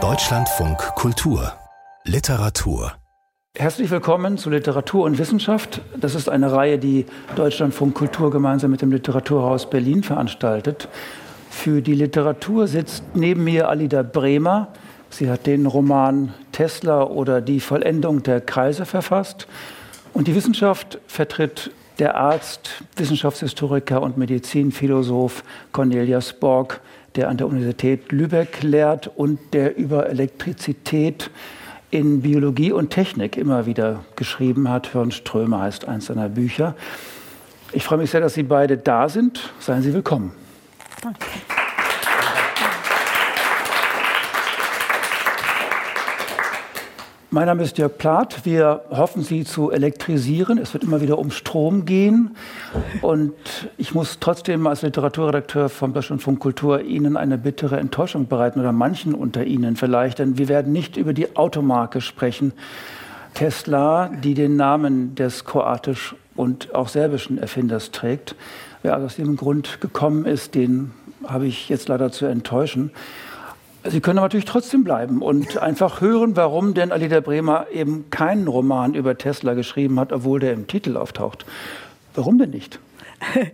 Deutschlandfunk Kultur Literatur Herzlich willkommen zu Literatur und Wissenschaft. Das ist eine Reihe, die Deutschlandfunk Kultur gemeinsam mit dem Literaturhaus Berlin veranstaltet. Für die Literatur sitzt neben mir Alida Bremer. Sie hat den Roman Tesla oder die Vollendung der Kreise verfasst. Und die Wissenschaft vertritt der Arzt, Wissenschaftshistoriker und Medizinphilosoph Cornelius Borg, der an der Universität Lübeck lehrt und der über Elektrizität in Biologie und Technik immer wieder geschrieben hat. Hirnströme heißt eins seiner Bücher. Ich freue mich sehr, dass Sie beide da sind. Seien Sie willkommen. Danke. Mein Name ist Jörg Plath. Wir hoffen, Sie zu elektrisieren. Es wird immer wieder um Strom gehen. Und ich muss trotzdem als Literaturredakteur vom Deutschlandfunk Kultur Ihnen eine bittere Enttäuschung bereiten oder manchen unter Ihnen vielleicht. Denn wir werden nicht über die Automarke sprechen. Tesla, die den Namen des kroatisch und auch serbischen Erfinders trägt. Wer also aus diesem Grund gekommen ist, den habe ich jetzt leider zu enttäuschen. Sie können natürlich trotzdem bleiben und einfach hören, warum denn Alida Bremer eben keinen Roman über Tesla geschrieben hat, obwohl der im Titel auftaucht. Warum denn nicht?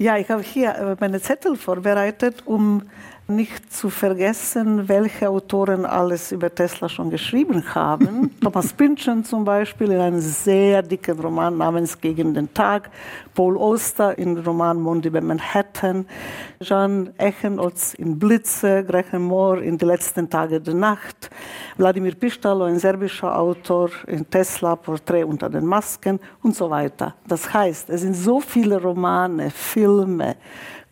Ja, ich habe hier äh, meine Zettel vorbereitet, um nicht zu vergessen, welche Autoren alles über Tesla schon geschrieben haben. Thomas Pynchon zum Beispiel in einem sehr dicken Roman namens Gegen den Tag, Paul Oster in Roman Mond über Manhattan, Jean Echenholz in Blitze, Graham Moore in Die letzten Tage der Nacht, Wladimir Pistalo, ein serbischer Autor in Tesla, Porträt unter den Masken und so weiter. Das heißt, es sind so viele Romane, Filme,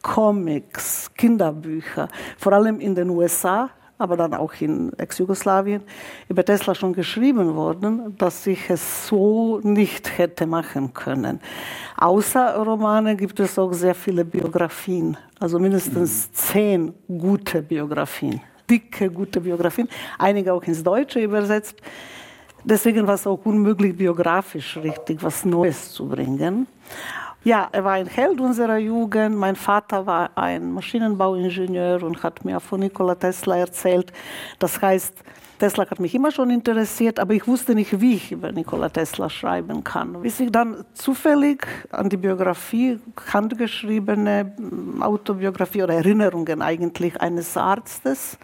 Comics, Kinderbücher, vor allem in den USA, aber dann auch in Ex-Jugoslawien, über Tesla schon geschrieben worden, dass ich es so nicht hätte machen können. Außer Romane gibt es auch sehr viele Biografien, also mindestens mhm. zehn gute Biografien, dicke, gute Biografien, einige auch ins Deutsche übersetzt. Deswegen war es auch unmöglich, biografisch richtig was Neues zu bringen. Ja, er war ein Held unserer Jugend. Mein Vater war ein Maschinenbauingenieur und hat mir von Nikola Tesla erzählt. Das heißt, Tesla hat mich immer schon interessiert, aber ich wusste nicht, wie ich über Nikola Tesla schreiben kann. Bis ich dann zufällig an die Biografie, handgeschriebene Autobiografie oder Erinnerungen eigentlich eines Arztes,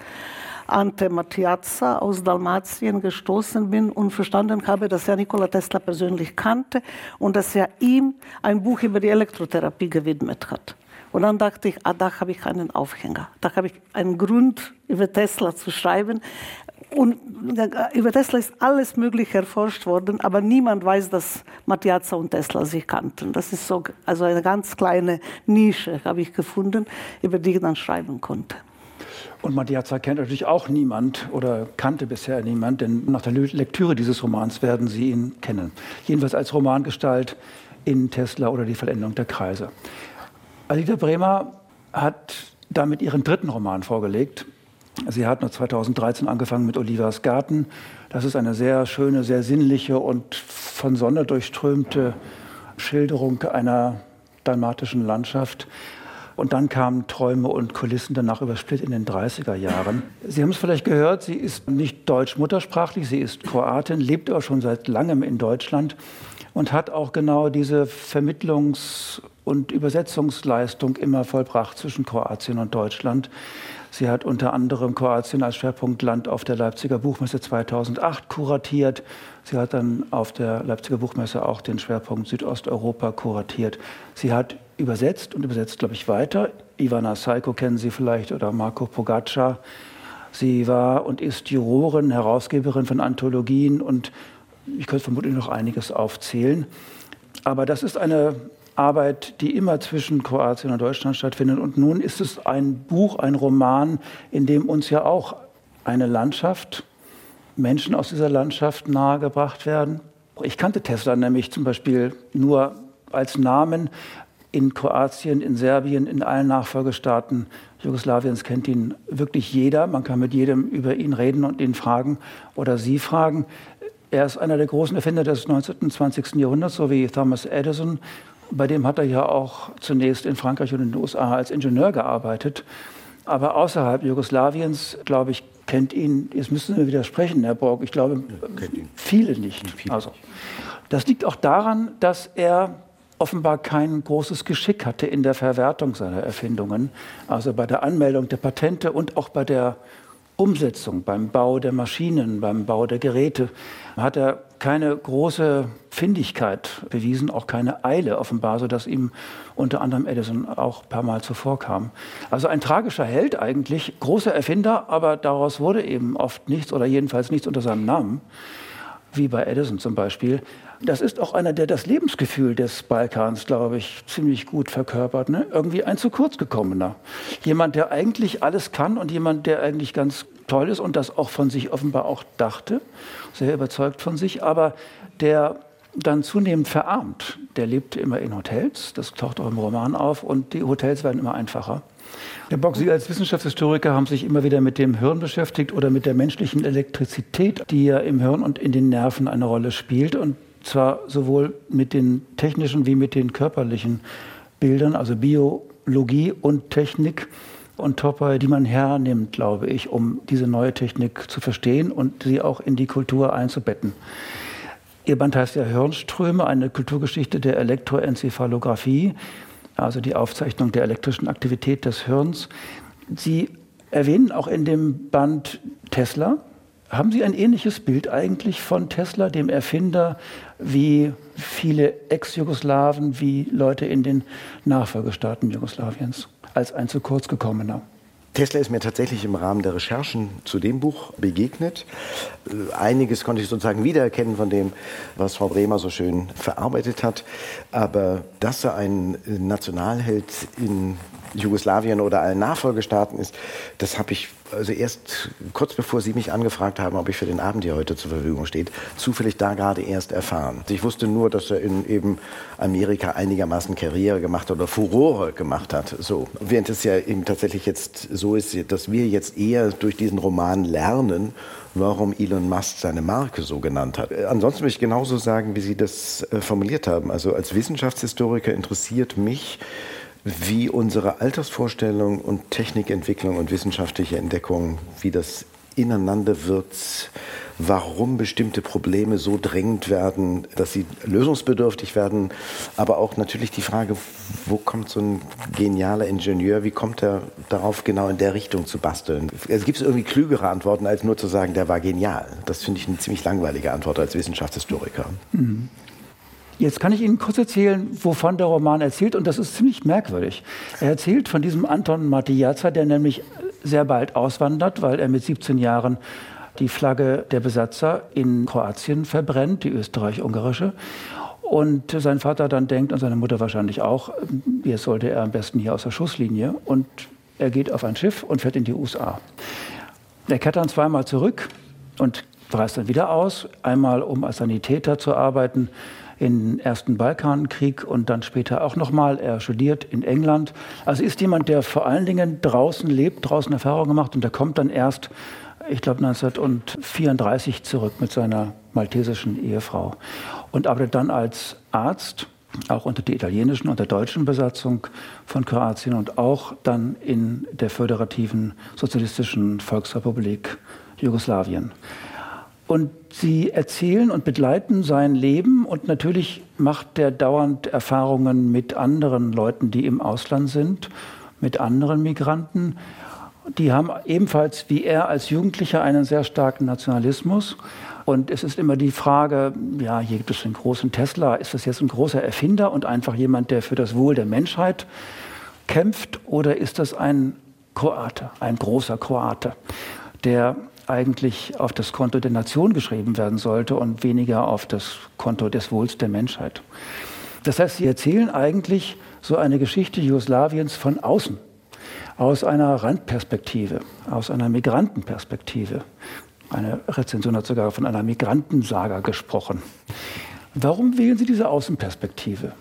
Ante Mattiazza aus Dalmatien gestoßen bin und verstanden habe, dass er Nikola Tesla persönlich kannte und dass er ihm ein Buch über die Elektrotherapie gewidmet hat. Und dann dachte ich, ah, da habe ich einen Aufhänger. Da habe ich einen Grund, über Tesla zu schreiben. Und über Tesla ist alles Mögliche erforscht worden, aber niemand weiß, dass Mattiazza und Tesla sich kannten. Das ist so, also eine ganz kleine Nische habe ich gefunden, über die ich dann schreiben konnte. Und Mattiazza kennt natürlich auch niemand oder kannte bisher niemand, denn nach der Lektüre dieses Romans werden Sie ihn kennen. Jedenfalls als Romangestalt in Tesla oder die Vollendung der Kreise. Alida Bremer hat damit ihren dritten Roman vorgelegt. Sie hat noch 2013 angefangen mit Olivas Garten. Das ist eine sehr schöne, sehr sinnliche und von Sonne durchströmte Schilderung einer dalmatischen Landschaft. Und dann kamen Träume und Kulissen danach über Split in den 30er Jahren. Sie haben es vielleicht gehört, sie ist nicht deutsch muttersprachlich, sie ist Kroatin, lebt aber schon seit langem in Deutschland und hat auch genau diese Vermittlungs- und Übersetzungsleistung immer vollbracht zwischen Kroatien und Deutschland. Sie hat unter anderem Kroatien als Schwerpunktland auf der Leipziger Buchmesse 2008 kuratiert. Sie hat dann auf der Leipziger Buchmesse auch den Schwerpunkt Südosteuropa kuratiert. Sie hat übersetzt und übersetzt, glaube ich, weiter. Ivana Saiko kennen Sie vielleicht oder Marco Pogaccia. Sie war und ist Jurorin, Herausgeberin von Anthologien und ich könnte vermutlich noch einiges aufzählen. Aber das ist eine Arbeit, die immer zwischen Kroatien und Deutschland stattfindet. Und nun ist es ein Buch, ein Roman, in dem uns ja auch eine Landschaft, Menschen aus dieser Landschaft nahegebracht werden. Ich kannte Tesla nämlich zum Beispiel nur als Namen, in Kroatien, in Serbien, in allen Nachfolgestaaten Jugoslawiens kennt ihn wirklich jeder. Man kann mit jedem über ihn reden und ihn fragen oder sie fragen. Er ist einer der großen Erfinder des 19. und 20. Jahrhunderts, so wie Thomas Edison. Bei dem hat er ja auch zunächst in Frankreich und in den USA als Ingenieur gearbeitet. Aber außerhalb Jugoslawiens, glaube ich, kennt ihn, jetzt müssen Sie mir widersprechen, Herr Borg, ich glaube, ja, viele nicht. Viele. Also, das liegt auch daran, dass er offenbar kein großes Geschick hatte in der Verwertung seiner Erfindungen, also bei der Anmeldung der Patente und auch bei der Umsetzung, beim Bau der Maschinen, beim Bau der Geräte, hat er keine große Findigkeit bewiesen, auch keine Eile offenbar, sodass ihm unter anderem Edison auch ein paar Mal zuvor kam. Also ein tragischer Held eigentlich, großer Erfinder, aber daraus wurde eben oft nichts oder jedenfalls nichts unter seinem Namen, wie bei Edison zum Beispiel das ist auch einer, der das Lebensgefühl des Balkans, glaube ich, ziemlich gut verkörpert. Ne? Irgendwie ein zu kurz gekommener. Jemand, der eigentlich alles kann und jemand, der eigentlich ganz toll ist und das auch von sich offenbar auch dachte, sehr überzeugt von sich, aber der dann zunehmend verarmt. Der lebte immer in Hotels, das taucht auch im Roman auf, und die Hotels werden immer einfacher. Herr Bock, Sie als Wissenschaftshistoriker haben sich immer wieder mit dem Hirn beschäftigt oder mit der menschlichen Elektrizität, die ja im Hirn und in den Nerven eine Rolle spielt. Und zwar sowohl mit den technischen wie mit den körperlichen Bildern, also Biologie und Technik und Topoi, die man hernimmt, glaube ich, um diese neue Technik zu verstehen und sie auch in die Kultur einzubetten. Ihr Band heißt ja Hirnströme, eine Kulturgeschichte der Elektroenzephalographie, also die Aufzeichnung der elektrischen Aktivität des Hirns. Sie erwähnen auch in dem Band Tesla, haben Sie ein ähnliches Bild eigentlich von Tesla, dem Erfinder, wie viele Ex-Jugoslawen, wie Leute in den Nachfolgestaaten Jugoslawiens, als ein zu kurz gekommener? Tesla ist mir tatsächlich im Rahmen der Recherchen zu dem Buch begegnet. Einiges konnte ich sozusagen wiedererkennen von dem, was Frau Bremer so schön verarbeitet hat. Aber dass er ein Nationalheld in Jugoslawien oder allen Nachfolgestaaten ist, das habe ich also erst kurz bevor Sie mich angefragt haben, ob ich für den Abend hier heute zur Verfügung steht, zufällig da gerade erst erfahren. Ich wusste nur, dass er in eben Amerika einigermaßen Karriere gemacht hat oder Furore gemacht hat. So. Während es ja eben tatsächlich jetzt so ist, dass wir jetzt eher durch diesen Roman lernen, warum Elon Musk seine Marke so genannt hat. Ansonsten möchte ich genauso sagen, wie Sie das äh, formuliert haben. Also als Wissenschaftshistoriker interessiert mich, wie unsere Altersvorstellung und Technikentwicklung und wissenschaftliche Entdeckung, wie das ineinander wirkt, warum bestimmte Probleme so drängend werden, dass sie lösungsbedürftig werden, aber auch natürlich die Frage, wo kommt so ein genialer Ingenieur, wie kommt er darauf, genau in der Richtung zu basteln? Es gibt irgendwie klügere Antworten, als nur zu sagen, der war genial. Das finde ich eine ziemlich langweilige Antwort als Wissenschaftshistoriker. Mhm. Jetzt kann ich Ihnen kurz erzählen, wovon der Roman erzählt, und das ist ziemlich merkwürdig. Er erzählt von diesem Anton Matijaca, der nämlich sehr bald auswandert, weil er mit 17 Jahren die Flagge der Besatzer in Kroatien verbrennt, die österreich-ungarische. Und sein Vater dann denkt, und seine Mutter wahrscheinlich auch, jetzt sollte er am besten hier aus der Schusslinie. Und er geht auf ein Schiff und fährt in die USA. Er kehrt dann zweimal zurück und reist dann wieder aus. Einmal, um als Sanitäter zu arbeiten im Ersten Balkankrieg und dann später auch nochmal. Er studiert in England. Also ist jemand, der vor allen Dingen draußen lebt, draußen Erfahrungen gemacht und der kommt dann erst, ich glaube 1934 zurück mit seiner maltesischen Ehefrau und arbeitet dann als Arzt auch unter der italienischen und der deutschen Besatzung von Kroatien und auch dann in der föderativen sozialistischen Volksrepublik Jugoslawien. Und sie erzählen und begleiten sein Leben und natürlich macht er dauernd Erfahrungen mit anderen Leuten, die im Ausland sind, mit anderen Migranten. Die haben ebenfalls wie er als Jugendlicher einen sehr starken Nationalismus. Und es ist immer die Frage, ja, hier gibt es einen großen Tesla, ist das jetzt ein großer Erfinder und einfach jemand, der für das Wohl der Menschheit kämpft, oder ist das ein Kroate, ein großer Kroate, der eigentlich auf das Konto der Nation geschrieben werden sollte und weniger auf das Konto des Wohls der Menschheit. Das heißt, sie erzählen eigentlich so eine Geschichte Jugoslawiens von außen, aus einer Randperspektive, aus einer Migrantenperspektive. Eine Rezension hat sogar von einer Migrantensaga gesprochen. Warum wählen Sie diese Außenperspektive?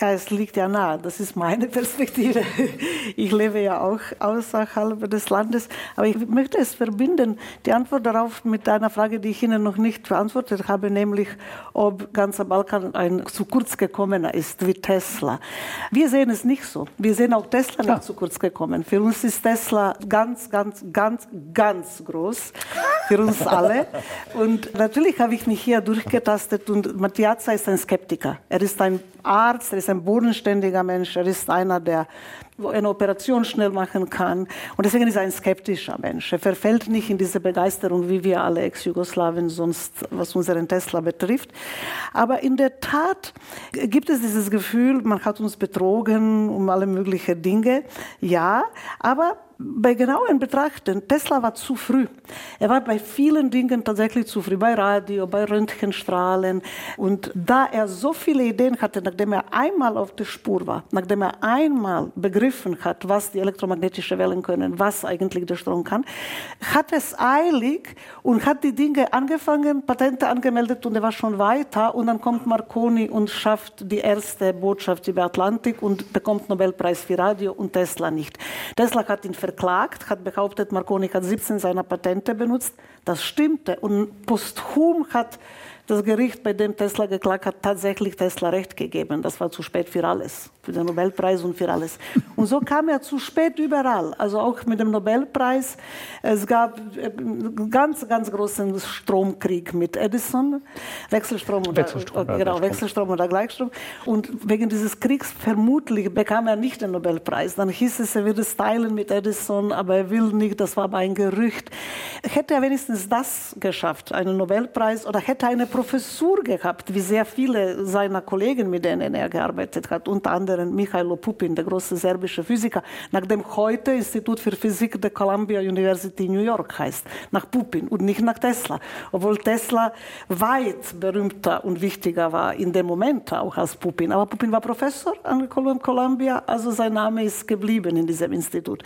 Ja, es liegt ja nahe. Das ist meine Perspektive. Ich lebe ja auch außerhalb des Landes. Aber ich möchte es verbinden, die Antwort darauf mit einer Frage, die ich Ihnen noch nicht beantwortet habe, nämlich, ob ganzer Balkan ein zu kurz gekommener ist wie Tesla. Wir sehen es nicht so. Wir sehen auch Tesla nicht zu kurz gekommen. Für uns ist Tesla ganz, ganz, ganz, ganz groß. Für uns alle. Und natürlich habe ich mich hier durchgetastet und Mattiazza ist ein Skeptiker. Er ist ein Arzt, ist ein bodenständiger Mensch, er ist einer, der eine Operation schnell machen kann. Und deswegen ist er ein skeptischer Mensch. Er verfällt nicht in diese Begeisterung, wie wir alle Ex-Jugoslawien sonst, was unseren Tesla betrifft. Aber in der Tat gibt es dieses Gefühl, man hat uns betrogen um alle möglichen Dinge. Ja, aber bei genauen Betrachten, Tesla war zu früh. Er war bei vielen Dingen tatsächlich zu früh, bei Radio, bei Röntgenstrahlen. Und da er so viele Ideen hatte, nachdem er einmal auf der Spur war, nachdem er einmal begriffen hat, was die elektromagnetischen Wellen können, was eigentlich der Strom kann, hat es eilig und hat die Dinge angefangen, Patente angemeldet und er war schon weiter. Und dann kommt Marconi und schafft die erste Botschaft über Atlantik und bekommt Nobelpreis für Radio und Tesla nicht. Tesla hat ihn verklagt, hat behauptet, Marconi hat 17 seiner Patente benutzt. Das stimmte. Und posthum hat das Gericht, bei dem Tesla geklagt hat, tatsächlich Tesla Recht gegeben. Das war zu spät für alles, für den Nobelpreis und für alles. Und so kam er zu spät überall, also auch mit dem Nobelpreis. Es gab einen ganz, ganz großen Stromkrieg mit Edison, Wechselstrom oder, Wechselstrom, äh, genau, Wechselstrom oder Gleichstrom. Und wegen dieses Kriegs vermutlich bekam er nicht den Nobelpreis. Dann hieß es, er würde es teilen mit Edison, aber er will nicht. Das war aber ein Gerücht. Hätte er wenigstens das geschafft, einen Nobelpreis, oder hätte er eine Professur gehabt, wie sehr viele seiner Kollegen, mit denen er gearbeitet hat, unter anderem Michailo Pupin, der große serbische Physiker, nach dem heute Institut für Physik der Columbia University New York heißt, nach Pupin und nicht nach Tesla, obwohl Tesla weit berühmter und wichtiger war in dem Moment auch als Pupin. Aber Pupin war Professor an Columbia, also sein Name ist geblieben in diesem Institut.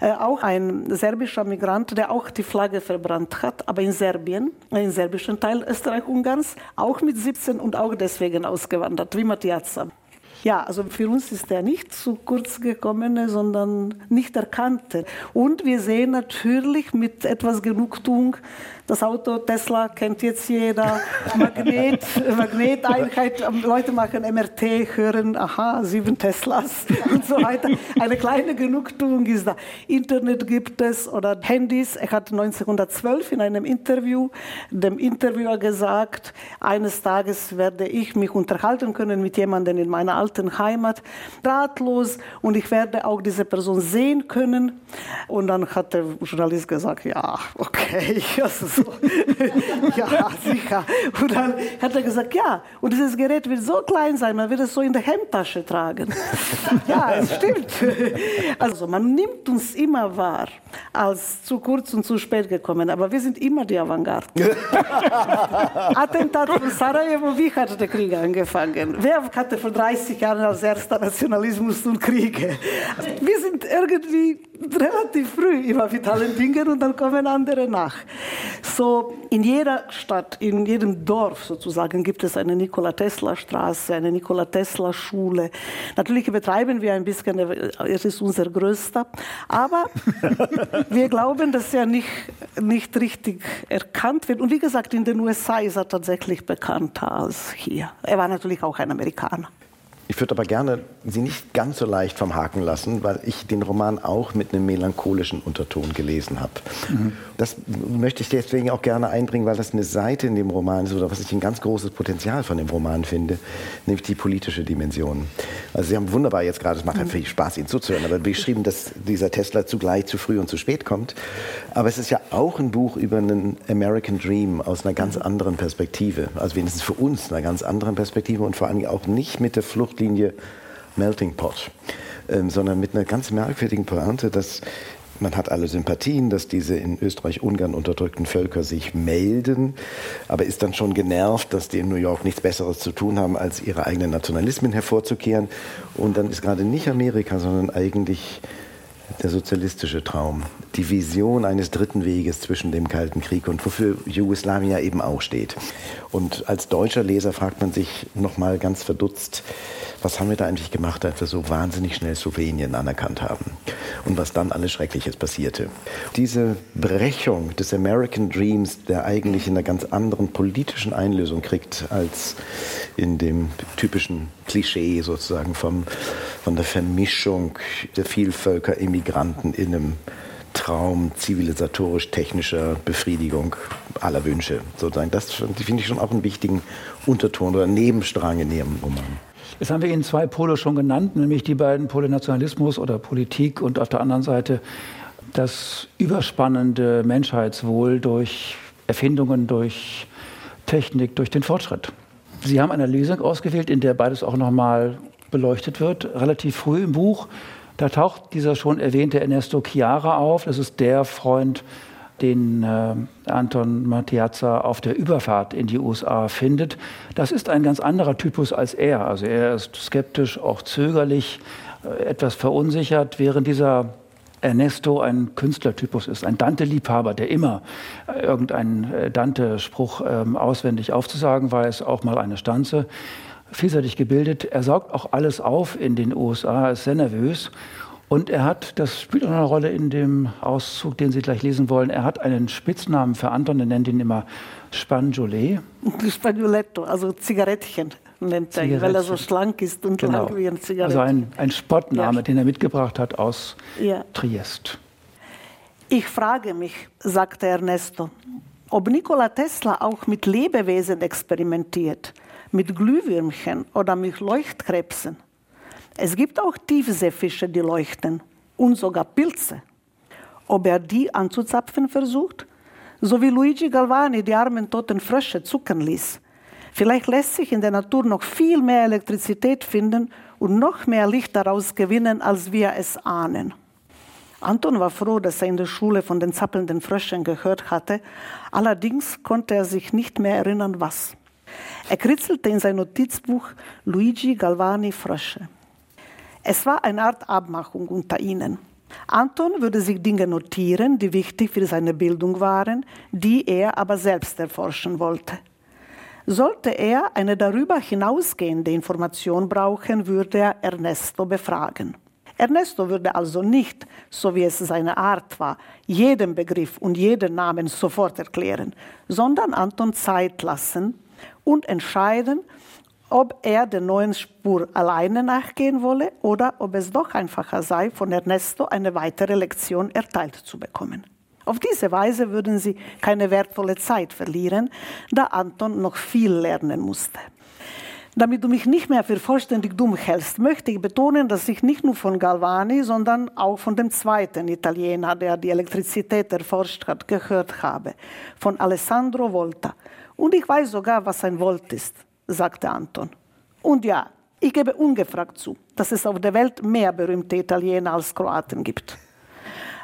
Äh, auch ein serbischer Migrant, der auch die Flagge verbrannt hat, aber in Serbien, im serbischen Teil Österreich und Ungarns, auch mit 17 und auch deswegen ausgewandert, wie Mattiazza. Ja, also für uns ist er nicht zu kurz gekommen, sondern nicht erkannte. Und wir sehen natürlich mit etwas Genugtuung, das Auto Tesla kennt jetzt jeder, Magnet, Magneteinheit, Leute machen MRT, hören, aha, sieben Teslas und so weiter. Eine kleine Genugtuung ist da. Internet gibt es oder Handys. Er hat 1912 in einem Interview dem Interviewer gesagt, eines Tages werde ich mich unterhalten können mit jemandem in meiner alten Heimat, ratlos und ich werde auch diese Person sehen können. Und dann hat der Journalist gesagt, ja, okay, also so. ja, sicher. Und dann hat er gesagt, ja, und dieses Gerät wird so klein sein, man wird es so in der Hemdtasche tragen. ja, es stimmt. Also man nimmt uns immer wahr als zu kurz und zu spät gekommen, aber wir sind immer die Avantgarde. Attentat von Sarajevo, wie hat der Krieg angefangen? Wer hatte vor 30 Jahren als erster Nationalismus und Kriege? Wir sind irgendwie relativ früh immer mit allen Dingen und dann kommen andere nach. So in jeder Stadt, in jedem Dorf sozusagen gibt es eine Nikola Tesla Straße, eine Nikola Tesla Schule. Natürlich betreiben wir ein bisschen, es ist unser größter, aber wir glauben, dass er nicht, nicht richtig erkannt wird. Und wie gesagt, in den USA ist er tatsächlich bekannter als hier. Er war natürlich auch ein Amerikaner. Ich würde aber gerne Sie nicht ganz so leicht vom Haken lassen, weil ich den Roman auch mit einem melancholischen Unterton gelesen habe. Mhm. Das möchte ich deswegen auch gerne einbringen, weil das eine Seite in dem Roman ist, oder was ich ein ganz großes Potenzial von dem Roman finde, nämlich die politische Dimension. Also Sie haben wunderbar jetzt gerade, es macht einfach viel Spaß, Ihnen zuzuhören, aber beschrieben, dass dieser Tesla zugleich zu früh und zu spät kommt. Aber es ist ja auch ein Buch über einen American Dream aus einer ganz anderen Perspektive. Also wenigstens für uns einer ganz anderen Perspektive und vor allem auch nicht mit der Flucht Richtlinie Melting Pot, ähm, sondern mit einer ganz merkwürdigen Pointe, dass man hat alle Sympathien, dass diese in Österreich-Ungarn unterdrückten Völker sich melden, aber ist dann schon genervt, dass die in New York nichts Besseres zu tun haben, als ihre eigenen Nationalismen hervorzukehren. Und dann ist gerade nicht Amerika, sondern eigentlich der sozialistische Traum, die Vision eines dritten Weges zwischen dem Kalten Krieg und wofür Jugoslawien eben auch steht. Und als deutscher Leser fragt man sich nochmal ganz verdutzt, was haben wir da eigentlich gemacht, als wir so wahnsinnig schnell Slowenien anerkannt haben und was dann alles Schreckliches passierte. Diese Brechung des American Dreams, der eigentlich in einer ganz anderen politischen Einlösung kriegt als in dem typischen Klischee sozusagen vom, von der Vermischung der Vielvölker-Immigranten in einem Traum zivilisatorisch-technischer Befriedigung aller Wünsche. Sozusagen. Das finde ich schon auch einen wichtigen Unterton oder Nebenstrang in Ihrem Roman. Jetzt haben wir Ihnen zwei Pole schon genannt, nämlich die beiden Pole Nationalismus oder Politik und auf der anderen Seite das überspannende Menschheitswohl durch Erfindungen, durch Technik, durch den Fortschritt. Sie haben eine Lesung ausgewählt, in der beides auch nochmal beleuchtet wird, relativ früh im Buch. Da taucht dieser schon erwähnte Ernesto Chiara auf. Das ist der Freund den äh, Anton Matiazza auf der Überfahrt in die USA findet, das ist ein ganz anderer Typus als er. Also er ist skeptisch, auch zögerlich, äh, etwas verunsichert, während dieser Ernesto ein Künstlertypus ist, ein Dante-Liebhaber, der immer äh, irgendeinen äh, Dante-Spruch ähm, auswendig aufzusagen weiß, auch mal eine Stanze. Vielseitig gebildet. Er saugt auch alles auf in den USA, ist sehr nervös und er hat, das spielt auch eine Rolle in dem Auszug, den Sie gleich lesen wollen, er hat einen Spitznamen für Anton, er nennt ihn immer Spanjolet. Spagnoletto, also Zigarettchen nennt er ihn, weil er so schlank ist und genau. lang wie ein Zigarett. Also ein, ein Spottname, ja. den er mitgebracht hat aus ja. Triest. Ich frage mich, sagte Ernesto, ob Nikola Tesla auch mit Lebewesen experimentiert, mit Glühwürmchen oder mit Leuchtkrebsen. Es gibt auch Tiefseefische, die leuchten und sogar Pilze. Ob er die anzuzapfen versucht? So wie Luigi Galvani die armen toten Frösche zucken ließ. Vielleicht lässt sich in der Natur noch viel mehr Elektrizität finden und noch mehr Licht daraus gewinnen, als wir es ahnen. Anton war froh, dass er in der Schule von den zappelnden Fröschen gehört hatte. Allerdings konnte er sich nicht mehr erinnern, was. Er kritzelte in sein Notizbuch Luigi Galvani Frösche. Es war eine Art Abmachung unter ihnen. Anton würde sich Dinge notieren, die wichtig für seine Bildung waren, die er aber selbst erforschen wollte. Sollte er eine darüber hinausgehende Information brauchen, würde er Ernesto befragen. Ernesto würde also nicht, so wie es seine Art war, jeden Begriff und jeden Namen sofort erklären, sondern Anton Zeit lassen und entscheiden, ob er der neuen Spur alleine nachgehen wolle oder ob es doch einfacher sei, von Ernesto eine weitere Lektion erteilt zu bekommen. Auf diese Weise würden sie keine wertvolle Zeit verlieren, da Anton noch viel lernen musste. Damit du mich nicht mehr für vollständig dumm hältst, möchte ich betonen, dass ich nicht nur von Galvani, sondern auch von dem zweiten Italiener, der die Elektrizität erforscht hat, gehört habe, von Alessandro Volta. Und ich weiß sogar, was ein Volt ist sagte Anton. Und ja, ich gebe ungefragt zu, dass es auf der Welt mehr berühmte Italiener als Kroaten gibt.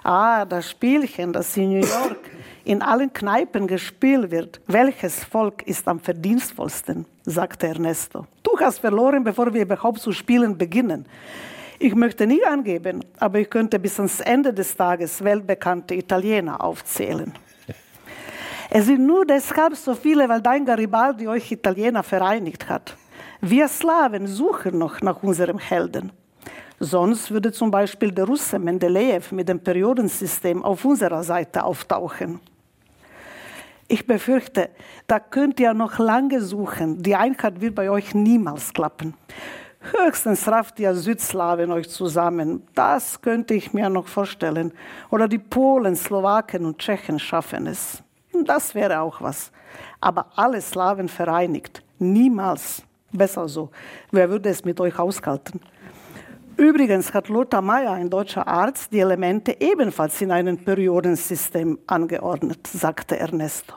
Ah, das Spielchen, das in New York in allen Kneipen gespielt wird. Welches Volk ist am verdienstvollsten? sagte Ernesto. Du hast verloren, bevor wir überhaupt zu spielen beginnen. Ich möchte nie angeben, aber ich könnte bis ans Ende des Tages weltbekannte Italiener aufzählen. Es sind nur deshalb so viele, weil dein Garibaldi euch Italiener vereinigt hat. Wir Slawen suchen noch nach unserem Helden. Sonst würde zum Beispiel der Russe Mendeleev mit dem Periodensystem auf unserer Seite auftauchen. Ich befürchte, da könnt ihr noch lange suchen. Die Einheit wird bei euch niemals klappen. Höchstens rafft ihr Südslawen euch zusammen. Das könnte ich mir noch vorstellen. Oder die Polen, Slowaken und Tschechen schaffen es. Das wäre auch was. Aber alle Slawen vereinigt. Niemals. Besser so. Wer würde es mit euch aushalten? Übrigens hat Lothar Meyer, ein deutscher Arzt, die Elemente ebenfalls in einem Periodensystem angeordnet, sagte Ernesto.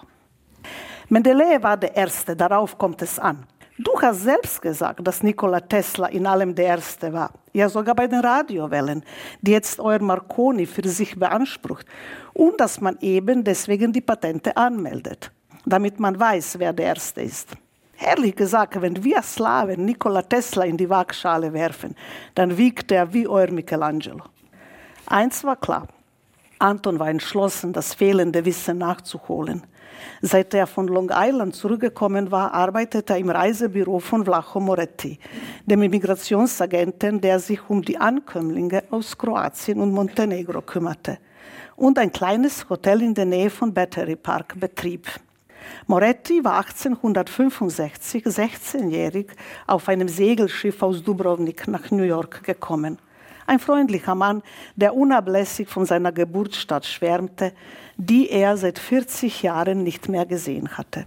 Mendeleev war der Erste, darauf kommt es an. Du hast selbst gesagt, dass Nikola Tesla in allem der Erste war. Ja, sogar bei den Radiowellen, die jetzt euer Marconi für sich beansprucht. Und dass man eben deswegen die Patente anmeldet, damit man weiß, wer der Erste ist. Ehrlich gesagt, wenn wir Slawen Nikola Tesla in die Waagschale werfen, dann wiegt er wie euer Michelangelo. Eins war klar. Anton war entschlossen, das fehlende Wissen nachzuholen. Seit er von Long Island zurückgekommen war, arbeitete er im Reisebüro von Vlacho Moretti, dem Immigrationsagenten, der sich um die Ankömmlinge aus Kroatien und Montenegro kümmerte und ein kleines Hotel in der Nähe von Battery Park betrieb. Moretti war 1865, 16-jährig, auf einem Segelschiff aus Dubrovnik nach New York gekommen. Ein freundlicher Mann, der unablässig von seiner Geburtsstadt schwärmte, die er seit 40 Jahren nicht mehr gesehen hatte.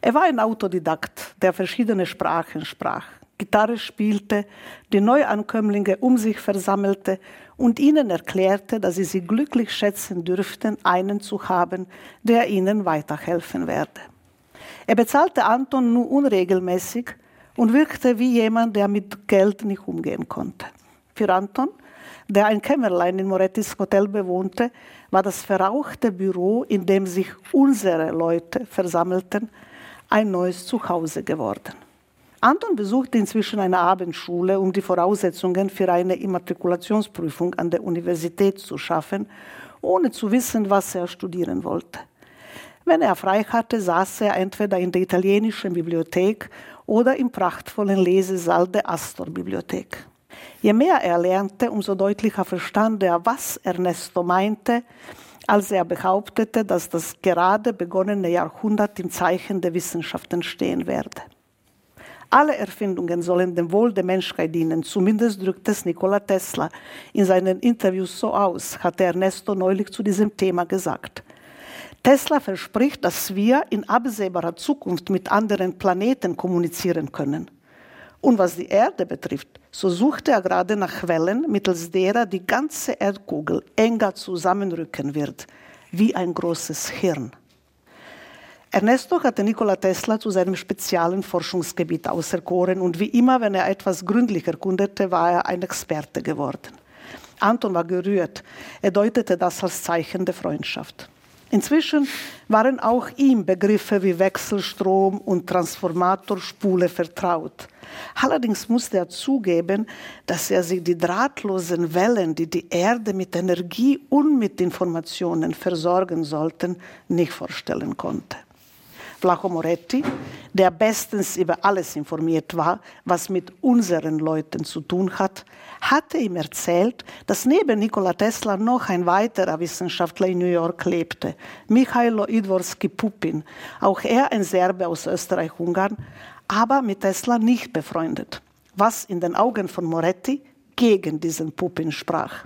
Er war ein Autodidakt, der verschiedene Sprachen sprach, Gitarre spielte, die Neuankömmlinge um sich versammelte und ihnen erklärte, dass sie sich glücklich schätzen dürften, einen zu haben, der ihnen weiterhelfen werde. Er bezahlte Anton nur unregelmäßig und wirkte wie jemand, der mit Geld nicht umgehen konnte. Für Anton, der ein Kämmerlein in Morettis Hotel bewohnte, war das verrauchte Büro, in dem sich unsere Leute versammelten, ein neues Zuhause geworden. Anton besuchte inzwischen eine Abendschule, um die Voraussetzungen für eine Immatrikulationsprüfung an der Universität zu schaffen, ohne zu wissen, was er studieren wollte. Wenn er frei hatte, saß er entweder in der italienischen Bibliothek oder im prachtvollen Lesesaal der Astor-Bibliothek. Je mehr er lernte, umso deutlicher verstand er, was Ernesto meinte, als er behauptete, dass das gerade begonnene Jahrhundert im Zeichen der Wissenschaften stehen werde. Alle Erfindungen sollen dem Wohl der Menschheit dienen, zumindest drückt es Nikola Tesla in seinen Interviews so aus, hat Ernesto neulich zu diesem Thema gesagt. Tesla verspricht, dass wir in absehbarer Zukunft mit anderen Planeten kommunizieren können. Und was die Erde betrifft, so suchte er gerade nach Quellen, mittels derer die ganze Erdkugel enger zusammenrücken wird, wie ein großes Hirn. Ernesto hatte Nikola Tesla zu seinem speziellen Forschungsgebiet auserkoren und wie immer, wenn er etwas gründlich erkundete, war er ein Experte geworden. Anton war gerührt. Er deutete das als Zeichen der Freundschaft. Inzwischen waren auch ihm Begriffe wie Wechselstrom und Transformatorspule vertraut. Allerdings musste er zugeben, dass er sich die drahtlosen Wellen, die die Erde mit Energie und mit Informationen versorgen sollten, nicht vorstellen konnte. Flaco Moretti, der bestens über alles informiert war, was mit unseren Leuten zu tun hat, hatte ihm erzählt, dass neben Nikola Tesla noch ein weiterer Wissenschaftler in New York lebte, Michailo Idvorski Pupin, auch er ein Serbe aus Österreich-Ungarn, aber mit Tesla nicht befreundet, was in den Augen von Moretti gegen diesen Pupin sprach.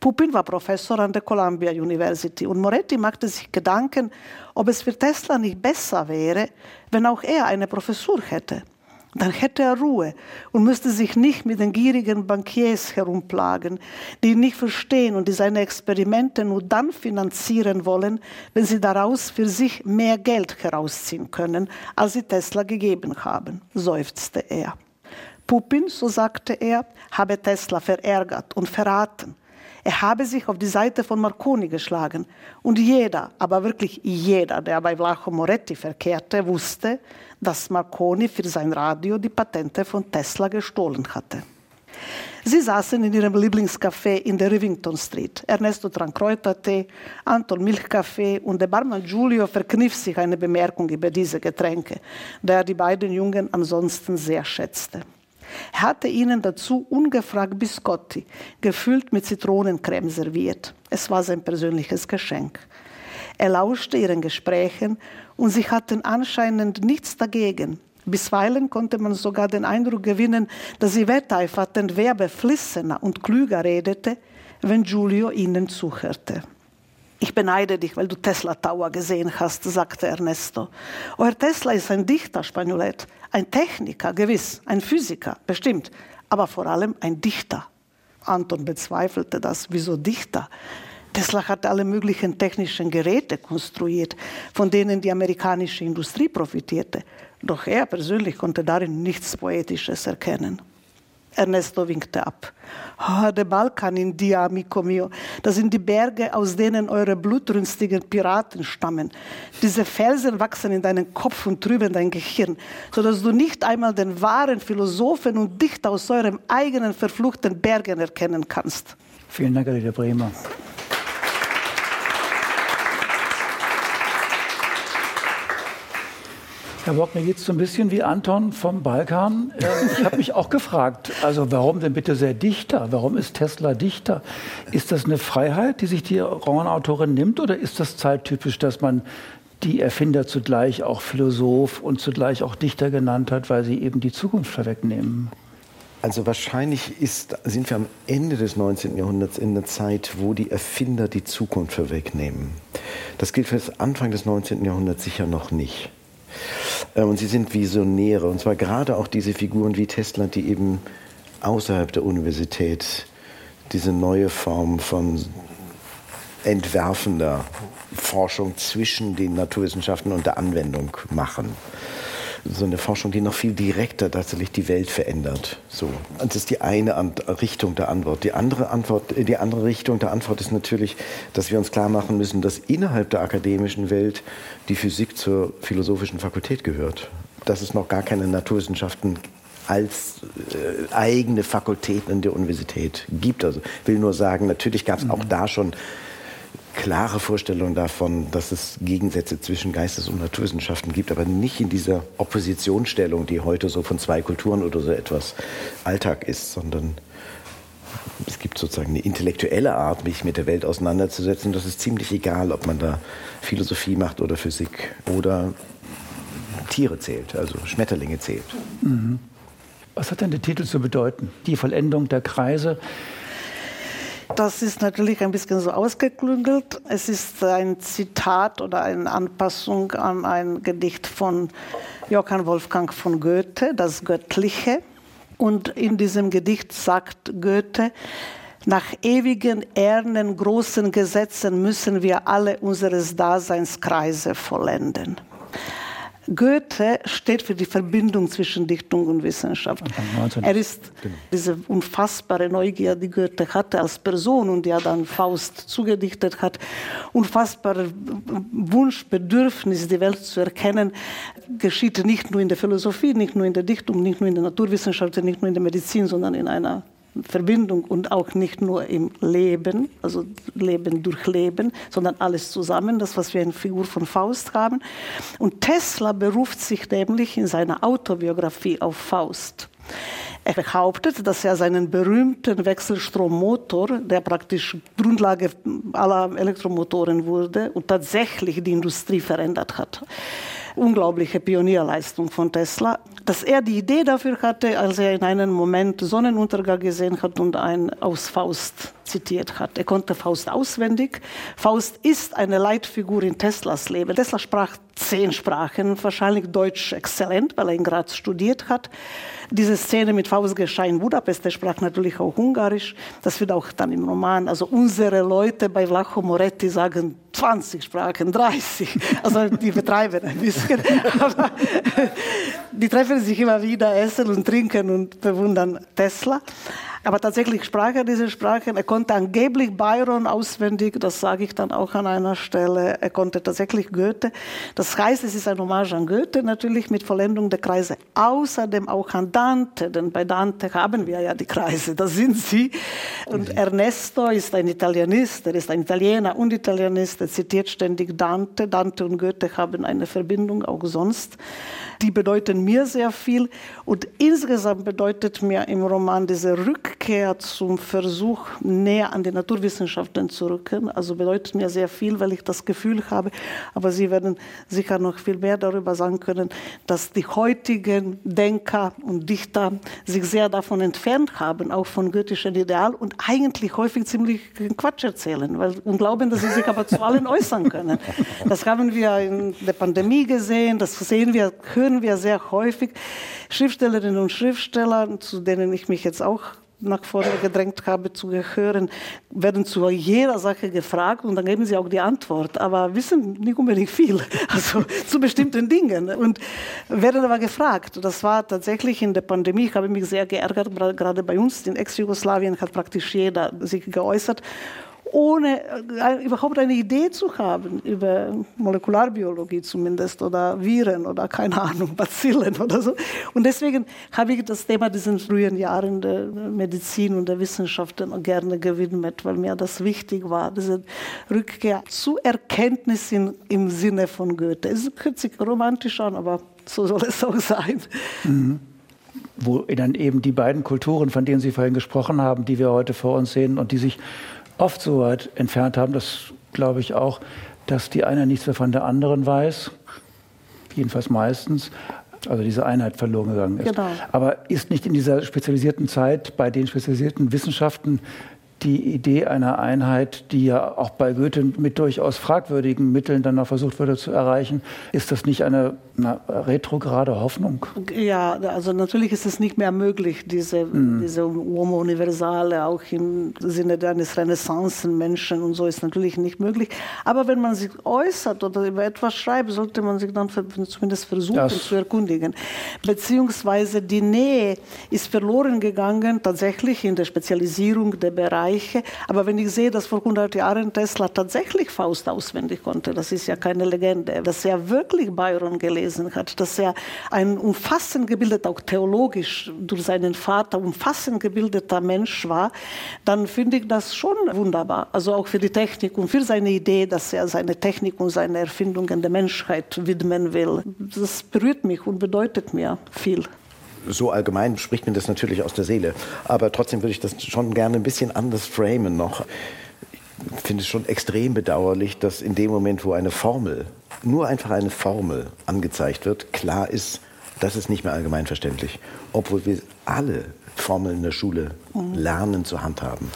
Pupin war Professor an der Columbia University und Moretti machte sich Gedanken, ob es für Tesla nicht besser wäre, wenn auch er eine Professur hätte. Dann hätte er Ruhe und müsste sich nicht mit den gierigen Bankiers herumplagen, die ihn nicht verstehen und die seine Experimente nur dann finanzieren wollen, wenn sie daraus für sich mehr Geld herausziehen können, als sie Tesla gegeben haben, seufzte er. Pupin, so sagte er, habe Tesla verärgert und verraten. Er habe sich auf die Seite von Marconi geschlagen. Und jeder, aber wirklich jeder, der bei Vlacho Moretti verkehrte, wusste, dass Marconi für sein Radio die Patente von Tesla gestohlen hatte. Sie saßen in ihrem Lieblingscafé in der Rivington Street. Ernesto trank Kräutertee, Anton Milchkaffee und der Barmann Giulio verkniff sich eine Bemerkung über diese Getränke, der er die beiden Jungen ansonsten sehr schätzte. Hatte ihnen dazu ungefragt Biscotti, gefüllt mit Zitronencreme, serviert. Es war sein persönliches Geschenk. Er lauschte ihren Gesprächen und sie hatten anscheinend nichts dagegen. Bisweilen konnte man sogar den Eindruck gewinnen, dass sie wetteiferten, wer beflissener und klüger redete, wenn Giulio ihnen zuhörte. Ich beneide dich, weil du Tesla Tower gesehen hast, sagte Ernesto. Euer Tesla ist ein Dichter, Spagnolet, ein Techniker, gewiss, ein Physiker, bestimmt, aber vor allem ein Dichter. Anton bezweifelte das. Wieso Dichter? Tesla hat alle möglichen technischen Geräte konstruiert, von denen die amerikanische Industrie profitierte. Doch er persönlich konnte darin nichts Poetisches erkennen. Ernesto winkte ab. Oh, der Balkan in Dia, amico mio. Das sind die Berge, aus denen eure blutrünstigen Piraten stammen. Diese Felsen wachsen in deinen Kopf und trüben dein Gehirn, sodass du nicht einmal den wahren Philosophen und Dichter aus eurem eigenen verfluchten Bergen erkennen kannst. Vielen Dank, Herr Bremer. Herr Bock, mir geht es so ein bisschen wie Anton vom Balkan. Ich habe mich auch gefragt, also warum denn bitte sehr Dichter? Warum ist Tesla Dichter? Ist das eine Freiheit, die sich die Romanautorin nimmt oder ist das zeittypisch, dass man die Erfinder zugleich auch Philosoph und zugleich auch Dichter genannt hat, weil sie eben die Zukunft vorwegnehmen? Also wahrscheinlich ist, sind wir am Ende des 19. Jahrhunderts in einer Zeit, wo die Erfinder die Zukunft vorwegnehmen. Das gilt für das Anfang des 19. Jahrhunderts sicher noch nicht. Äh, und sie sind Visionäre. Und zwar gerade auch diese Figuren wie Tesla, die eben außerhalb der Universität diese neue Form von entwerfender Forschung zwischen den Naturwissenschaften und der Anwendung machen so eine Forschung, die noch viel direkter tatsächlich die Welt verändert. So. Das ist die eine Richtung der Antwort. Die andere, Antwort, die andere Richtung der Antwort ist natürlich, dass wir uns klar machen müssen, dass innerhalb der akademischen Welt die Physik zur philosophischen Fakultät gehört. Dass es noch gar keine Naturwissenschaften als äh, eigene Fakultäten in der Universität gibt. Also will nur sagen, natürlich gab es auch mhm. da schon klare Vorstellung davon, dass es Gegensätze zwischen Geistes- und Naturwissenschaften gibt, aber nicht in dieser Oppositionsstellung, die heute so von zwei Kulturen oder so etwas Alltag ist, sondern es gibt sozusagen eine intellektuelle Art, mich mit der Welt auseinanderzusetzen. Das ist ziemlich egal, ob man da Philosophie macht oder Physik oder Tiere zählt, also Schmetterlinge zählt. Mhm. Was hat denn der Titel zu bedeuten? Die Vollendung der Kreise. Das ist natürlich ein bisschen so ausgeklügelt. Es ist ein Zitat oder eine Anpassung an ein Gedicht von Johann Wolfgang von Goethe, das Göttliche. Und in diesem Gedicht sagt Goethe, nach ewigen, ehernen, großen Gesetzen müssen wir alle unseres Daseinskreise vollenden. Goethe steht für die Verbindung zwischen Dichtung und Wissenschaft. Er ist genau. diese unfassbare Neugier, die Goethe hatte als Person und ja dann Faust zugedichtet hat, unfassbare Wunsch, Bedürfnis, die Welt zu erkennen, geschieht nicht nur in der Philosophie, nicht nur in der Dichtung, nicht nur in der Naturwissenschaft, nicht nur in der Medizin, sondern in einer Verbindung und auch nicht nur im Leben, also Leben durch Leben, sondern alles zusammen, das, was wir in Figur von Faust haben. Und Tesla beruft sich nämlich in seiner Autobiografie auf Faust. Er behauptet, dass er seinen berühmten Wechselstrommotor, der praktisch Grundlage aller Elektromotoren wurde und tatsächlich die Industrie verändert hat, unglaubliche Pionierleistung von Tesla, dass er die Idee dafür hatte, als er in einem Moment Sonnenuntergang gesehen hat und ein aus Faust zitiert hat. Er konnte Faust auswendig. Faust ist eine Leitfigur in Teslas Leben. Tesla sprach zehn Sprachen, wahrscheinlich Deutsch exzellent, weil er in Graz studiert hat. Diese Szene mit Faust geschah in Budapest, er sprach natürlich auch Ungarisch. Das wird auch dann im Roman, also unsere Leute bei Vlacho Moretti sagen 20 Sprachen, 30. Also die betreiben ein bisschen. Aber die treffen sich immer wieder, essen und trinken und bewundern Tesla. Aber tatsächlich sprach er diese Sprachen. Er konnte angeblich Byron auswendig, das sage ich dann auch an einer Stelle. Er konnte tatsächlich Goethe. Das heißt, es ist ein Hommage an Goethe natürlich mit Vollendung der Kreise. Außerdem auch an Dante, denn bei Dante haben wir ja die Kreise, das sind sie. Und mhm. Ernesto ist ein Italienist, er ist ein Italiener und Italienist, er zitiert ständig Dante. Dante und Goethe haben eine Verbindung auch sonst. Die bedeuten mir sehr viel und insgesamt bedeutet mir im Roman diese Rückkehr zum Versuch, näher an die Naturwissenschaften zu rücken. Also bedeutet mir sehr viel, weil ich das Gefühl habe, aber Sie werden sicher noch viel mehr darüber sagen können, dass die heutigen Denker und Dichter sich sehr davon entfernt haben, auch von goethischen Ideal und eigentlich häufig ziemlich Quatsch erzählen weil, und glauben, dass sie sich aber zu allen äußern können. Das haben wir in der Pandemie gesehen, das sehen wir, hören wir sehr häufig. Schriftstellerinnen und Schriftsteller, zu denen ich mich jetzt auch nach vorne gedrängt habe zu gehören, werden zu jeder Sache gefragt und dann geben sie auch die Antwort, aber wissen nicht unbedingt viel, also zu bestimmten Dingen und werden aber gefragt. Das war tatsächlich in der Pandemie, ich habe mich sehr geärgert, gerade bei uns in Ex-Jugoslawien hat praktisch jeder sich geäußert ohne äh, überhaupt eine Idee zu haben über Molekularbiologie zumindest oder Viren oder keine Ahnung, Bazillen oder so. Und deswegen habe ich das Thema diesen frühen Jahren der Medizin und der Wissenschaft gerne gewidmet, weil mir das wichtig war, diese Rückkehr zu Erkenntnissen im Sinne von Goethe. Es hört sich romantisch an, aber so soll es auch sein. Mhm wo dann eben die beiden Kulturen, von denen Sie vorhin gesprochen haben, die wir heute vor uns sehen und die sich oft so weit entfernt haben, das glaube ich auch, dass die eine nichts mehr von der anderen weiß, jedenfalls meistens, also diese Einheit verloren gegangen ist. Genau. Aber ist nicht in dieser spezialisierten Zeit bei den spezialisierten Wissenschaften die Idee einer Einheit, die ja auch bei Goethe mit durchaus fragwürdigen Mitteln dann noch versucht wurde zu erreichen, ist das nicht eine, eine retrograde Hoffnung? Ja, also natürlich ist es nicht mehr möglich, diese, mhm. diese Homo Universale auch im Sinne eines Renaissancenmenschen und so ist natürlich nicht möglich. Aber wenn man sich äußert oder über etwas schreibt, sollte man sich dann zumindest versuchen das zu erkundigen. Beziehungsweise die Nähe ist verloren gegangen, tatsächlich in der Spezialisierung der Bereiche Bereiche. Aber wenn ich sehe, dass vor 100 Jahren Tesla tatsächlich Faust auswendig konnte, das ist ja keine Legende, dass er wirklich Byron gelesen hat, dass er ein umfassend gebildeter, auch theologisch durch seinen Vater umfassend gebildeter Mensch war, dann finde ich das schon wunderbar. Also auch für die Technik und für seine Idee, dass er seine Technik und seine Erfindungen der Menschheit widmen will. Das berührt mich und bedeutet mir viel so allgemein spricht mir das natürlich aus der Seele. Aber trotzdem würde ich das schon gerne ein bisschen anders framen noch. Ich finde es schon extrem bedauerlich, dass in dem Moment, wo eine Formel, nur einfach eine Formel angezeigt wird, klar ist, das ist nicht mehr allgemeinverständlich. Obwohl wir alle Formeln in der Schule lernen zu handhaben.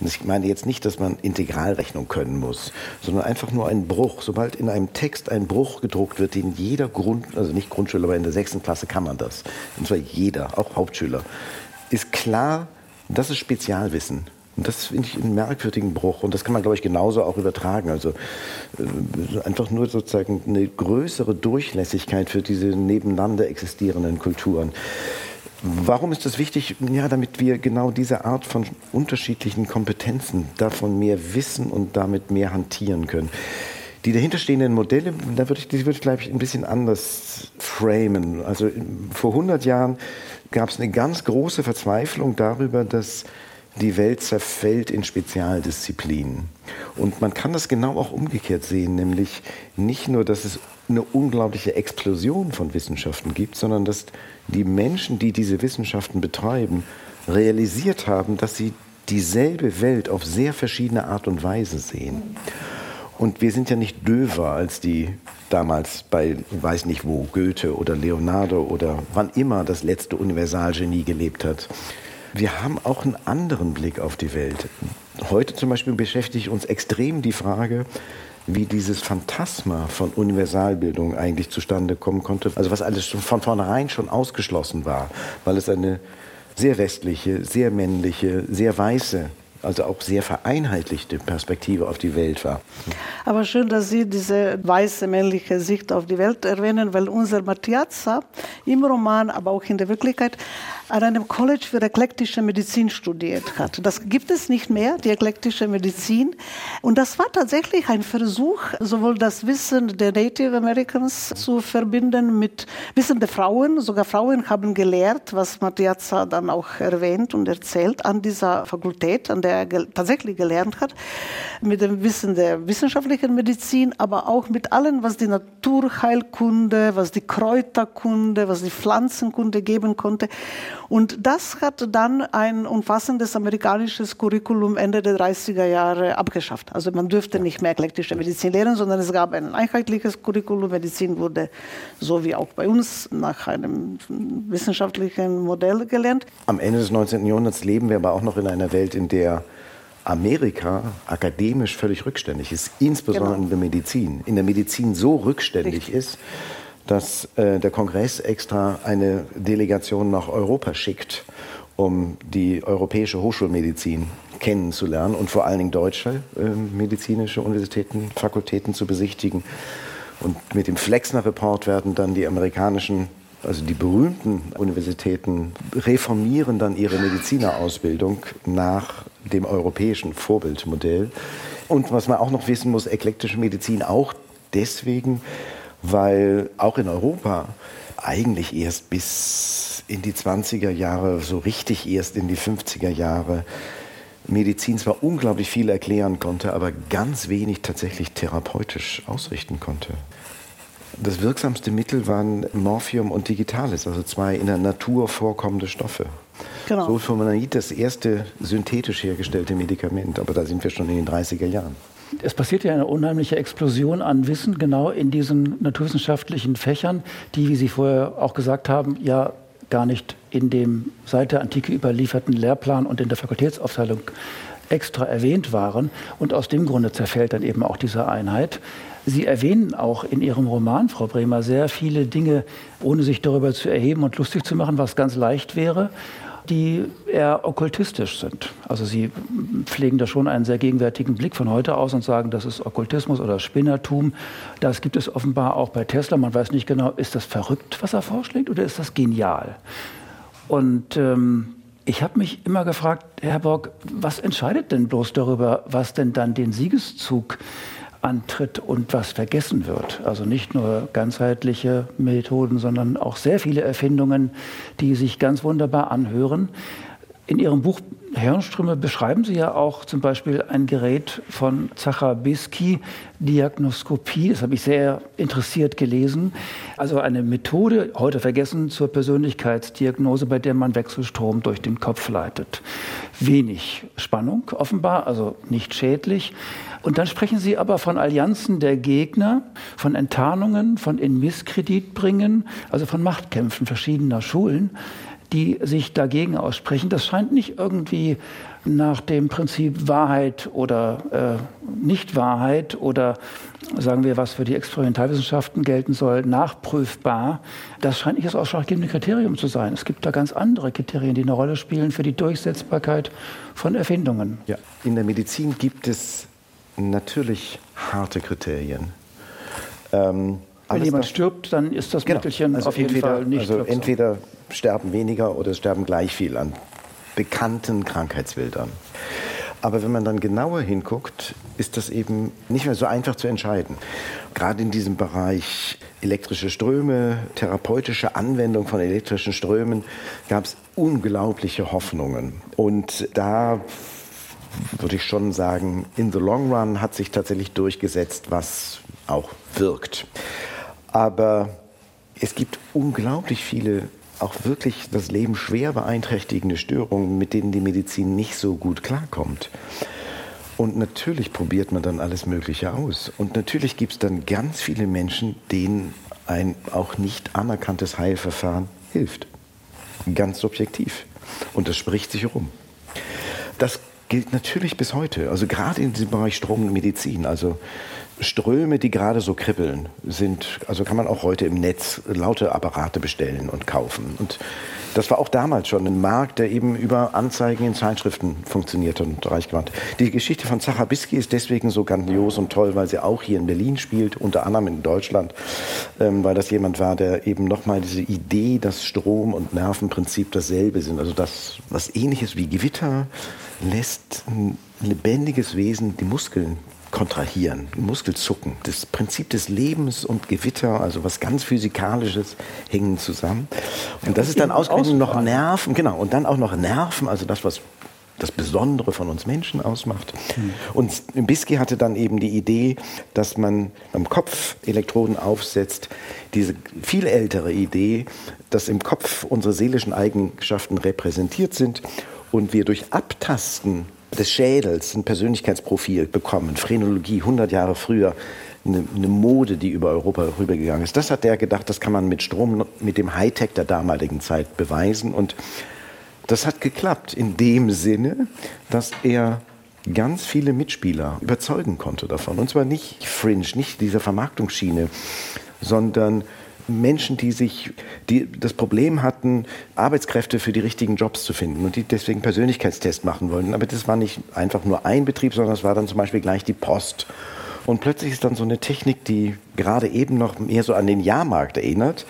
Und ich meine jetzt nicht, dass man Integralrechnung können muss, sondern einfach nur einen Bruch. Sobald in einem Text ein Bruch gedruckt wird, den jeder Grund, also nicht Grundschüler, aber in der sechsten Klasse kann man das. Und zwar jeder, auch Hauptschüler, ist klar, das ist Spezialwissen. Und das finde ich einen merkwürdigen Bruch. Und das kann man, glaube ich, genauso auch übertragen. Also äh, einfach nur sozusagen eine größere Durchlässigkeit für diese nebeneinander existierenden Kulturen. Warum ist das wichtig? Ja, damit wir genau diese Art von unterschiedlichen Kompetenzen davon mehr wissen und damit mehr hantieren können. Die dahinterstehenden Modelle, da würde ich, die würde ich, glaube ich, ein bisschen anders framen. Also vor 100 Jahren gab es eine ganz große Verzweiflung darüber, dass die Welt zerfällt in Spezialdisziplinen. Und man kann das genau auch umgekehrt sehen, nämlich nicht nur, dass es eine unglaubliche Explosion von Wissenschaften gibt, sondern dass die Menschen, die diese Wissenschaften betreiben, realisiert haben, dass sie dieselbe Welt auf sehr verschiedene Art und Weise sehen. Und wir sind ja nicht döver als die damals bei, weiß nicht wo, Goethe oder Leonardo oder wann immer das letzte Universalgenie gelebt hat. Wir haben auch einen anderen Blick auf die Welt. Heute zum Beispiel beschäftigt uns extrem die Frage, wie dieses Phantasma von Universalbildung eigentlich zustande kommen konnte. Also was alles von vornherein schon ausgeschlossen war, weil es eine sehr westliche, sehr männliche, sehr weiße also auch sehr vereinheitlichte Perspektive auf die Welt war. Aber schön, dass Sie diese weiße männliche Sicht auf die Welt erwähnen, weil unser Mattiazza im Roman, aber auch in der Wirklichkeit an einem College für eklektische Medizin studiert hat. Das gibt es nicht mehr, die eklektische Medizin. Und das war tatsächlich ein Versuch, sowohl das Wissen der Native Americans zu verbinden mit Wissen der Frauen. Sogar Frauen haben gelehrt, was Mattiazza dann auch erwähnt und erzählt an dieser Fakultät, an der er tatsächlich gelernt hat, mit dem Wissen der wissenschaftlichen Medizin, aber auch mit allem, was die Naturheilkunde, was die Kräuterkunde, was die Pflanzenkunde geben konnte. Und das hat dann ein umfassendes amerikanisches Curriculum Ende der 30er Jahre abgeschafft. Also man dürfte nicht mehr eklektische Medizin lehren, sondern es gab ein einheitliches Curriculum. Medizin wurde so wie auch bei uns nach einem wissenschaftlichen Modell gelernt. Am Ende des 19. Jahrhunderts leben wir aber auch noch in einer Welt, in der Amerika akademisch völlig rückständig ist, insbesondere genau. in der Medizin. In der Medizin so rückständig Richtig. ist, dass äh, der Kongress extra eine Delegation nach Europa schickt, um die europäische Hochschulmedizin kennenzulernen und vor allen Dingen deutsche äh, medizinische Universitäten, Fakultäten zu besichtigen. Und mit dem Flexner Report werden dann die amerikanischen also die berühmten Universitäten reformieren dann ihre Medizinerausbildung nach dem europäischen Vorbildmodell. Und was man auch noch wissen muss, eklektische Medizin auch deswegen, weil auch in Europa eigentlich erst bis in die 20er Jahre, so richtig erst in die 50er Jahre, Medizin zwar unglaublich viel erklären konnte, aber ganz wenig tatsächlich therapeutisch ausrichten konnte. Das wirksamste Mittel waren Morphium und Digitalis, also zwei in der Natur vorkommende Stoffe. Genau. Sulfonamid, das erste synthetisch hergestellte Medikament, aber da sind wir schon in den 30er Jahren. Es passiert ja eine unheimliche Explosion an Wissen genau in diesen naturwissenschaftlichen Fächern, die, wie Sie vorher auch gesagt haben, ja gar nicht in dem seit der Antike überlieferten Lehrplan und in der Fakultätsaufteilung extra erwähnt waren. Und aus dem Grunde zerfällt dann eben auch diese Einheit. Sie erwähnen auch in Ihrem Roman, Frau Bremer, sehr viele Dinge, ohne sich darüber zu erheben und lustig zu machen, was ganz leicht wäre die eher okkultistisch sind. Also sie pflegen da schon einen sehr gegenwärtigen Blick von heute aus und sagen, das ist Okkultismus oder Spinnertum. Das gibt es offenbar auch bei Tesla. Man weiß nicht genau, ist das verrückt, was er vorschlägt, oder ist das genial? Und ähm, ich habe mich immer gefragt, Herr Bock, was entscheidet denn bloß darüber, was denn dann den Siegeszug antritt und was vergessen wird. Also nicht nur ganzheitliche Methoden, sondern auch sehr viele Erfindungen, die sich ganz wunderbar anhören. In Ihrem Buch Hirnströme beschreiben Sie ja auch zum Beispiel ein Gerät von Zachabisky, Diagnoskopie. Das habe ich sehr interessiert gelesen. Also eine Methode, heute vergessen, zur Persönlichkeitsdiagnose, bei der man Wechselstrom durch den Kopf leitet. Wenig Spannung offenbar, also nicht schädlich. Und dann sprechen Sie aber von Allianzen der Gegner, von Enttarnungen, von in Misskredit bringen, also von Machtkämpfen verschiedener Schulen, die sich dagegen aussprechen. Das scheint nicht irgendwie nach dem Prinzip Wahrheit oder äh, Nichtwahrheit oder sagen wir, was für die Experimentalwissenschaften gelten soll, nachprüfbar. Das scheint nicht das ausschlaggebende Kriterium zu sein. Es gibt da ganz andere Kriterien, die eine Rolle spielen für die Durchsetzbarkeit von Erfindungen. Ja, in der Medizin gibt es natürlich harte Kriterien. Ähm, Wenn jemand stirbt, dann ist das genau, Mittelchen also auf jeden entweder, Fall nicht also wirksam. Entweder sterben weniger oder sterben gleich viel an bekannten Krankheitsbildern. Aber wenn man dann genauer hinguckt, ist das eben nicht mehr so einfach zu entscheiden. Gerade in diesem Bereich elektrische Ströme, therapeutische Anwendung von elektrischen Strömen gab es unglaubliche Hoffnungen. Und da würde ich schon sagen, in the long run hat sich tatsächlich durchgesetzt, was auch wirkt. Aber es gibt unglaublich viele auch wirklich das Leben schwer beeinträchtigende Störungen, mit denen die Medizin nicht so gut klarkommt. Und natürlich probiert man dann alles Mögliche aus. Und natürlich gibt es dann ganz viele Menschen, denen ein auch nicht anerkanntes Heilverfahren hilft. Ganz subjektiv. Und das spricht sich rum. Das gilt natürlich bis heute. Also gerade in diesem Bereich Strom und Medizin. Also Ströme, die gerade so kribbeln, sind, also kann man auch heute im Netz laute Apparate bestellen und kaufen. Und das war auch damals schon ein Markt, der eben über Anzeigen in Zeitschriften funktionierte und reich gemacht. Die Geschichte von Zachabisky ist deswegen so grandios und toll, weil sie auch hier in Berlin spielt, unter anderem in Deutschland, ähm, weil das jemand war, der eben nochmal diese Idee, dass Strom und Nervenprinzip dasselbe sind, also das, was ähnliches wie Gewitter, lässt ein lebendiges Wesen die Muskeln kontrahieren, Muskelzucken. Das Prinzip des Lebens und Gewitter, also was ganz Physikalisches, hängen zusammen. Und das ist dann ausgerechnet noch Nerven, genau, und dann auch noch Nerven, also das, was das Besondere von uns Menschen ausmacht. Hm. Und Bisky hatte dann eben die Idee, dass man am Kopf Elektroden aufsetzt. Diese viel ältere Idee, dass im Kopf unsere seelischen Eigenschaften repräsentiert sind und wir durch Abtasten des Schädels ein Persönlichkeitsprofil bekommen. Phrenologie, 100 Jahre früher, eine, eine, Mode, die über Europa rübergegangen ist. Das hat der gedacht, das kann man mit Strom, mit dem Hightech der damaligen Zeit beweisen. Und das hat geklappt in dem Sinne, dass er ganz viele Mitspieler überzeugen konnte davon. Und zwar nicht Fringe, nicht diese Vermarktungsschiene, sondern Menschen, die sich, die das Problem hatten, Arbeitskräfte für die richtigen Jobs zu finden und die deswegen Persönlichkeitstests machen wollten. Aber das war nicht einfach nur ein Betrieb, sondern es war dann zum Beispiel gleich die Post. Und plötzlich ist dann so eine Technik, die gerade eben noch mehr so an den Jahrmarkt erinnert,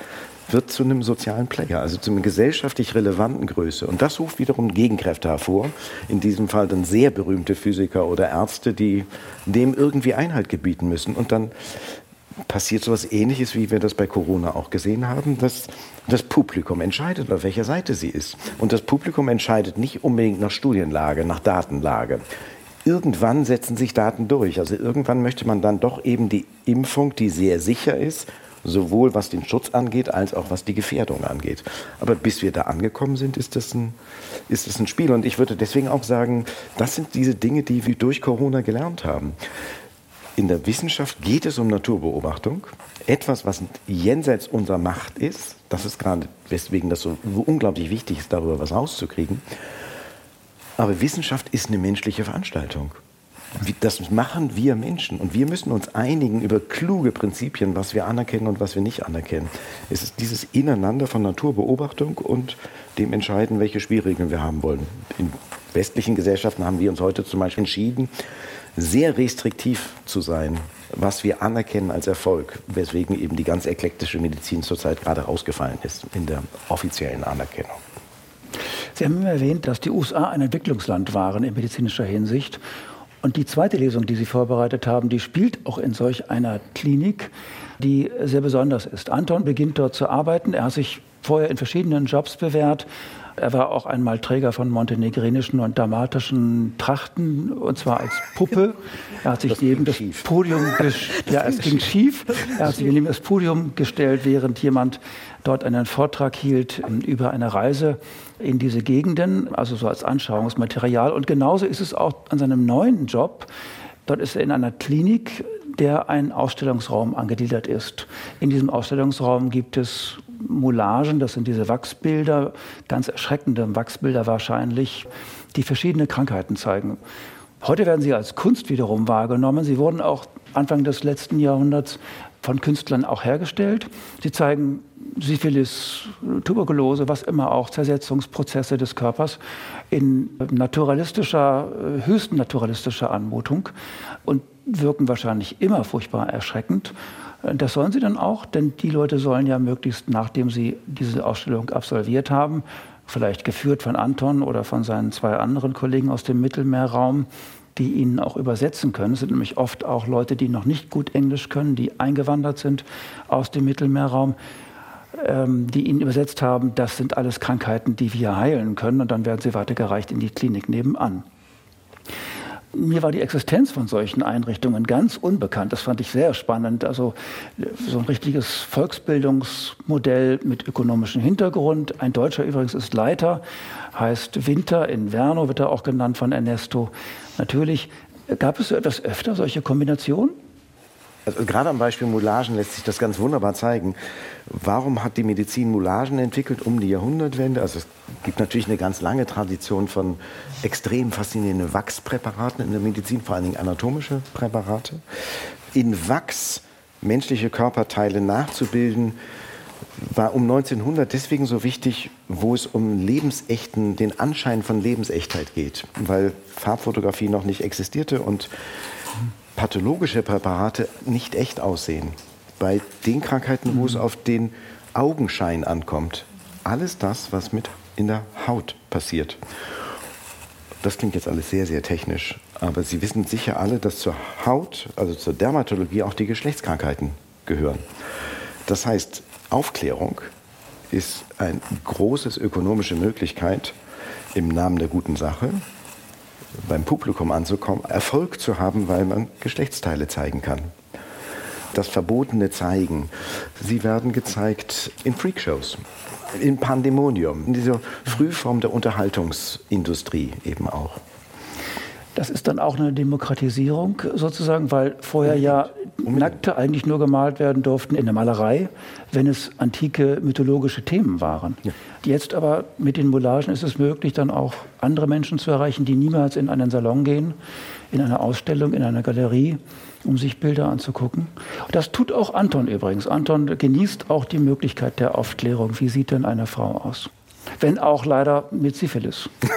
wird zu einem sozialen Player, also zu einer gesellschaftlich relevanten Größe. Und das ruft wiederum Gegenkräfte hervor. In diesem Fall dann sehr berühmte Physiker oder Ärzte, die dem irgendwie Einhalt gebieten müssen. Und dann passiert so etwas Ähnliches, wie wir das bei Corona auch gesehen haben, dass das Publikum entscheidet, auf welcher Seite sie ist. Und das Publikum entscheidet nicht unbedingt nach Studienlage, nach Datenlage. Irgendwann setzen sich Daten durch. Also irgendwann möchte man dann doch eben die Impfung, die sehr sicher ist, sowohl was den Schutz angeht, als auch was die Gefährdung angeht. Aber bis wir da angekommen sind, ist das ein, ist das ein Spiel. Und ich würde deswegen auch sagen, das sind diese Dinge, die wir durch Corona gelernt haben. In der Wissenschaft geht es um Naturbeobachtung. Etwas, was jenseits unserer Macht ist. Das ist gerade, weswegen das so unglaublich wichtig ist, darüber was rauszukriegen. Aber Wissenschaft ist eine menschliche Veranstaltung. Das machen wir Menschen und wir müssen uns einigen über kluge Prinzipien, was wir anerkennen und was wir nicht anerkennen. Es ist dieses Ineinander von Naturbeobachtung und dem entscheiden, welche Spielregeln wir haben wollen. In westlichen Gesellschaften haben wir uns heute zum Beispiel entschieden, sehr restriktiv zu sein, was wir anerkennen als Erfolg, weswegen eben die ganz eklektische Medizin zurzeit gerade rausgefallen ist in der offiziellen Anerkennung. Sie haben erwähnt, dass die USA ein Entwicklungsland waren in medizinischer Hinsicht. Und die zweite Lesung, die Sie vorbereitet haben, die spielt auch in solch einer Klinik, die sehr besonders ist. Anton beginnt dort zu arbeiten. Er hat sich vorher in verschiedenen Jobs bewährt, er war auch einmal Träger von montenegrinischen und dalmatischen Trachten, und zwar als Puppe. Er hat sich das neben das schief. Podium, ja, es ging schief. Er hat sich neben das Podium gestellt, während jemand dort einen Vortrag hielt ähm, über eine Reise in diese Gegenden, also so als Anschauungsmaterial. Und genauso ist es auch an seinem neuen Job. Dort ist er in einer Klinik, der ein Ausstellungsraum angegliedert ist. In diesem Ausstellungsraum gibt es Moulagen, das sind diese Wachsbilder, ganz erschreckende Wachsbilder wahrscheinlich, die verschiedene Krankheiten zeigen. Heute werden sie als Kunst wiederum wahrgenommen. Sie wurden auch Anfang des letzten Jahrhunderts von Künstlern auch hergestellt. Sie zeigen Syphilis, Tuberkulose, was immer auch, Zersetzungsprozesse des Körpers in naturalistischer, höchst naturalistischer Anmutung und wirken wahrscheinlich immer furchtbar erschreckend. Das sollen sie dann auch, denn die Leute sollen ja möglichst, nachdem sie diese Ausstellung absolviert haben, vielleicht geführt von Anton oder von seinen zwei anderen Kollegen aus dem Mittelmeerraum, die ihnen auch übersetzen können. Es sind nämlich oft auch Leute, die noch nicht gut Englisch können, die eingewandert sind aus dem Mittelmeerraum, ähm, die ihnen übersetzt haben, das sind alles Krankheiten, die wir heilen können und dann werden sie weitergereicht in die Klinik nebenan. Mir war die Existenz von solchen Einrichtungen ganz unbekannt. Das fand ich sehr spannend. Also so ein richtiges Volksbildungsmodell mit ökonomischem Hintergrund. Ein Deutscher übrigens ist Leiter, heißt Winter in Werno, wird er auch genannt von Ernesto. Natürlich gab es etwas öfter solche Kombinationen. Also gerade am Beispiel Moulagen lässt sich das ganz wunderbar zeigen. Warum hat die Medizin Moulagen entwickelt um die Jahrhundertwende? Also es gibt natürlich eine ganz lange Tradition von extrem faszinierenden Wachspräparaten in der Medizin, vor allen Dingen anatomische Präparate. In Wachs menschliche Körperteile nachzubilden, war um 1900 deswegen so wichtig, wo es um lebensechten, den Anschein von Lebensechtheit geht, weil Farbfotografie noch nicht existierte und pathologische Präparate nicht echt aussehen. Bei den Krankheiten, wo es mhm. auf den Augenschein ankommt. Alles das, was mit in der Haut passiert. Das klingt jetzt alles sehr, sehr technisch. Aber Sie wissen sicher alle, dass zur Haut, also zur Dermatologie, auch die Geschlechtskrankheiten gehören. Das heißt, Aufklärung ist eine große ökonomische Möglichkeit im Namen der guten Sache, beim Publikum anzukommen, Erfolg zu haben, weil man Geschlechtsteile zeigen kann. Das verbotene Zeigen. Sie werden gezeigt in Freakshows, in Pandemonium, in dieser Frühform der Unterhaltungsindustrie eben auch. Das ist dann auch eine Demokratisierung sozusagen, weil vorher ja Nackte eigentlich nur gemalt werden durften in der Malerei, wenn es antike mythologische Themen waren. Ja. Jetzt aber mit den Moulagen ist es möglich, dann auch andere Menschen zu erreichen, die niemals in einen Salon gehen, in eine Ausstellung, in eine Galerie, um sich Bilder anzugucken. Das tut auch Anton übrigens. Anton genießt auch die Möglichkeit der Aufklärung. Wie sieht denn eine Frau aus? wenn auch leider mit Syphilis.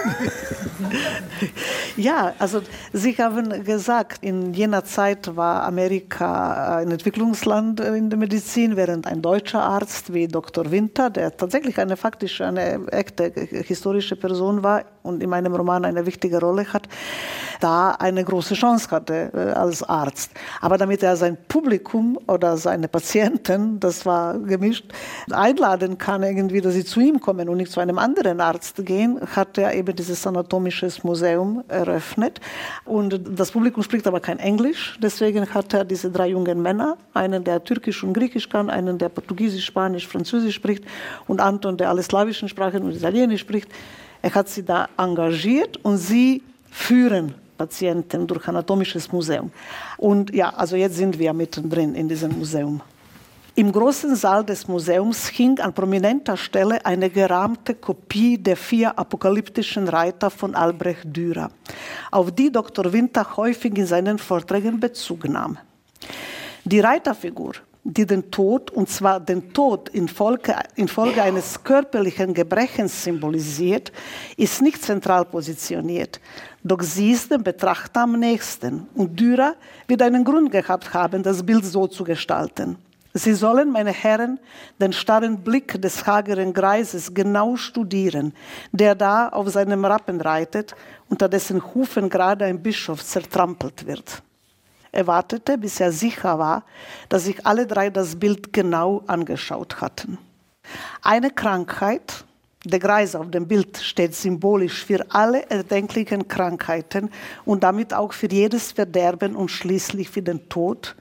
ja, also Sie haben gesagt, in jener Zeit war Amerika ein Entwicklungsland in der Medizin, während ein deutscher Arzt wie Dr. Winter, der tatsächlich eine faktische, eine echte historische Person war und in meinem Roman eine wichtige Rolle hat, da eine große Chance hatte äh, als Arzt. Aber damit er sein Publikum oder seine Patienten, das war gemischt, einladen kann, irgendwie, dass sie zu ihm kommen und nicht zu einem anderen Arzt gehen, hat er eben dieses anatomische Museum eröffnet. Und das Publikum spricht aber kein Englisch, deswegen hat er diese drei jungen Männer, einen, der Türkisch und Griechisch kann, einen, der Portugiesisch, Spanisch, Französisch spricht und Anton, der alle slawischen Sprachen und Italienisch spricht. Er hat sie da engagiert und sie führen Patienten durch anatomisches Museum. Und ja, also jetzt sind wir mittendrin in diesem Museum. Im großen Saal des Museums hing an prominenter Stelle eine gerahmte Kopie der vier apokalyptischen Reiter von Albrecht Dürer, auf die Dr. Winter häufig in seinen Vorträgen Bezug nahm. Die Reiterfigur die den Tod, und zwar den Tod infolge, infolge eines körperlichen Gebrechens symbolisiert, ist nicht zentral positioniert. Doch sie ist dem Betrachter am nächsten. Und Dürer wird einen Grund gehabt haben, das Bild so zu gestalten. Sie sollen, meine Herren, den starren Blick des hageren Greises genau studieren, der da auf seinem Rappen reitet, unter dessen Hufen gerade ein Bischof zertrampelt wird. Er wartete, bis er sicher war, dass sich alle drei das Bild genau angeschaut hatten. Eine Krankheit, der Kreis auf dem Bild steht symbolisch für alle erdenklichen Krankheiten und damit auch für jedes Verderben und schließlich für den Tod.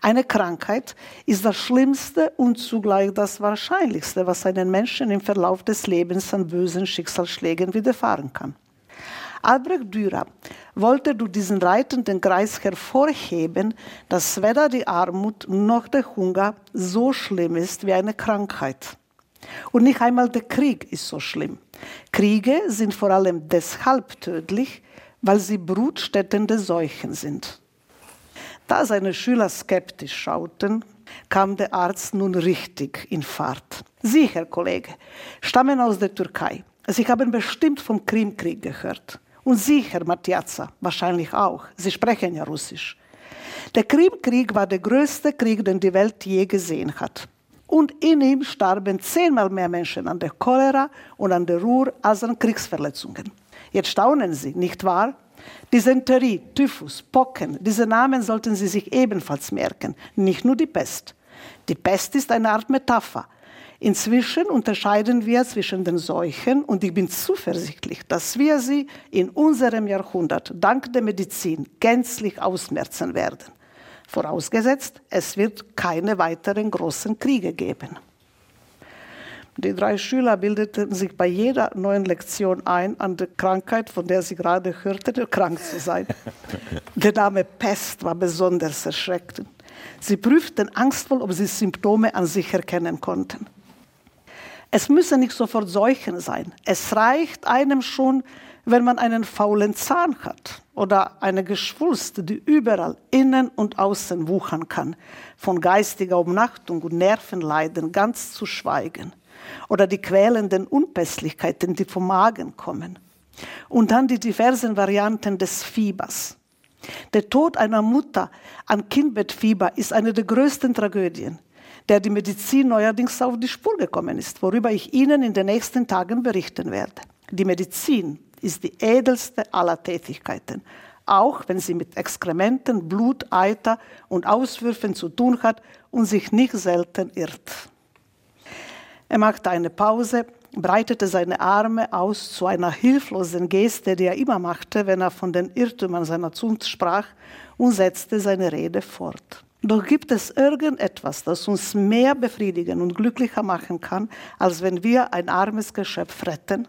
Eine Krankheit ist das Schlimmste und zugleich das Wahrscheinlichste, was einem Menschen im Verlauf des Lebens an bösen Schicksalsschlägen widerfahren kann. Albrecht Dürer wollte durch diesen reitenden Kreis hervorheben, dass weder die Armut noch der Hunger so schlimm ist wie eine Krankheit. Und nicht einmal der Krieg ist so schlimm. Kriege sind vor allem deshalb tödlich, weil sie Brutstätten der Seuchen sind. Da seine Schüler skeptisch schauten, kam der Arzt nun richtig in Fahrt. Sie, Herr Kollege, stammen aus der Türkei. Sie haben bestimmt vom Krimkrieg gehört. Und Sie, Herr Matjaza, wahrscheinlich auch. Sie sprechen ja Russisch. Der Krimkrieg war der größte Krieg, den die Welt je gesehen hat. Und in ihm starben zehnmal mehr Menschen an der Cholera und an der Ruhr als an Kriegsverletzungen. Jetzt staunen Sie, nicht wahr? Dysenterie, Typhus, Pocken, diese Namen sollten Sie sich ebenfalls merken, nicht nur die Pest. Die Pest ist eine Art Metapher. Inzwischen unterscheiden wir zwischen den Seuchen und ich bin zuversichtlich, dass wir sie in unserem Jahrhundert dank der Medizin gänzlich ausmerzen werden. Vorausgesetzt, es wird keine weiteren großen Kriege geben. Die drei Schüler bildeten sich bei jeder neuen Lektion ein an der Krankheit, von der sie gerade hörten, krank zu sein. Der Name Pest war besonders erschreckend. Sie prüften angstvoll, ob sie Symptome an sich erkennen konnten. Es müssen nicht sofort Seuchen sein. Es reicht einem schon, wenn man einen faulen Zahn hat oder eine Geschwulst, die überall innen und außen wuchern kann, von geistiger Umnachtung und Nervenleiden ganz zu schweigen oder die quälenden Unpässlichkeiten, die vom Magen kommen. Und dann die diversen Varianten des Fiebers. Der Tod einer Mutter an Kindbettfieber ist eine der größten Tragödien der die Medizin neuerdings auf die Spur gekommen ist, worüber ich Ihnen in den nächsten Tagen berichten werde. Die Medizin ist die edelste aller Tätigkeiten, auch wenn sie mit Exkrementen, Blut, Eiter und Auswürfen zu tun hat und sich nicht selten irrt. Er machte eine Pause, breitete seine Arme aus zu einer hilflosen Geste, die er immer machte, wenn er von den Irrtümern seiner Zunft sprach, und setzte seine Rede fort. Doch gibt es irgendetwas, das uns mehr befriedigen und glücklicher machen kann, als wenn wir ein armes Geschöpf retten?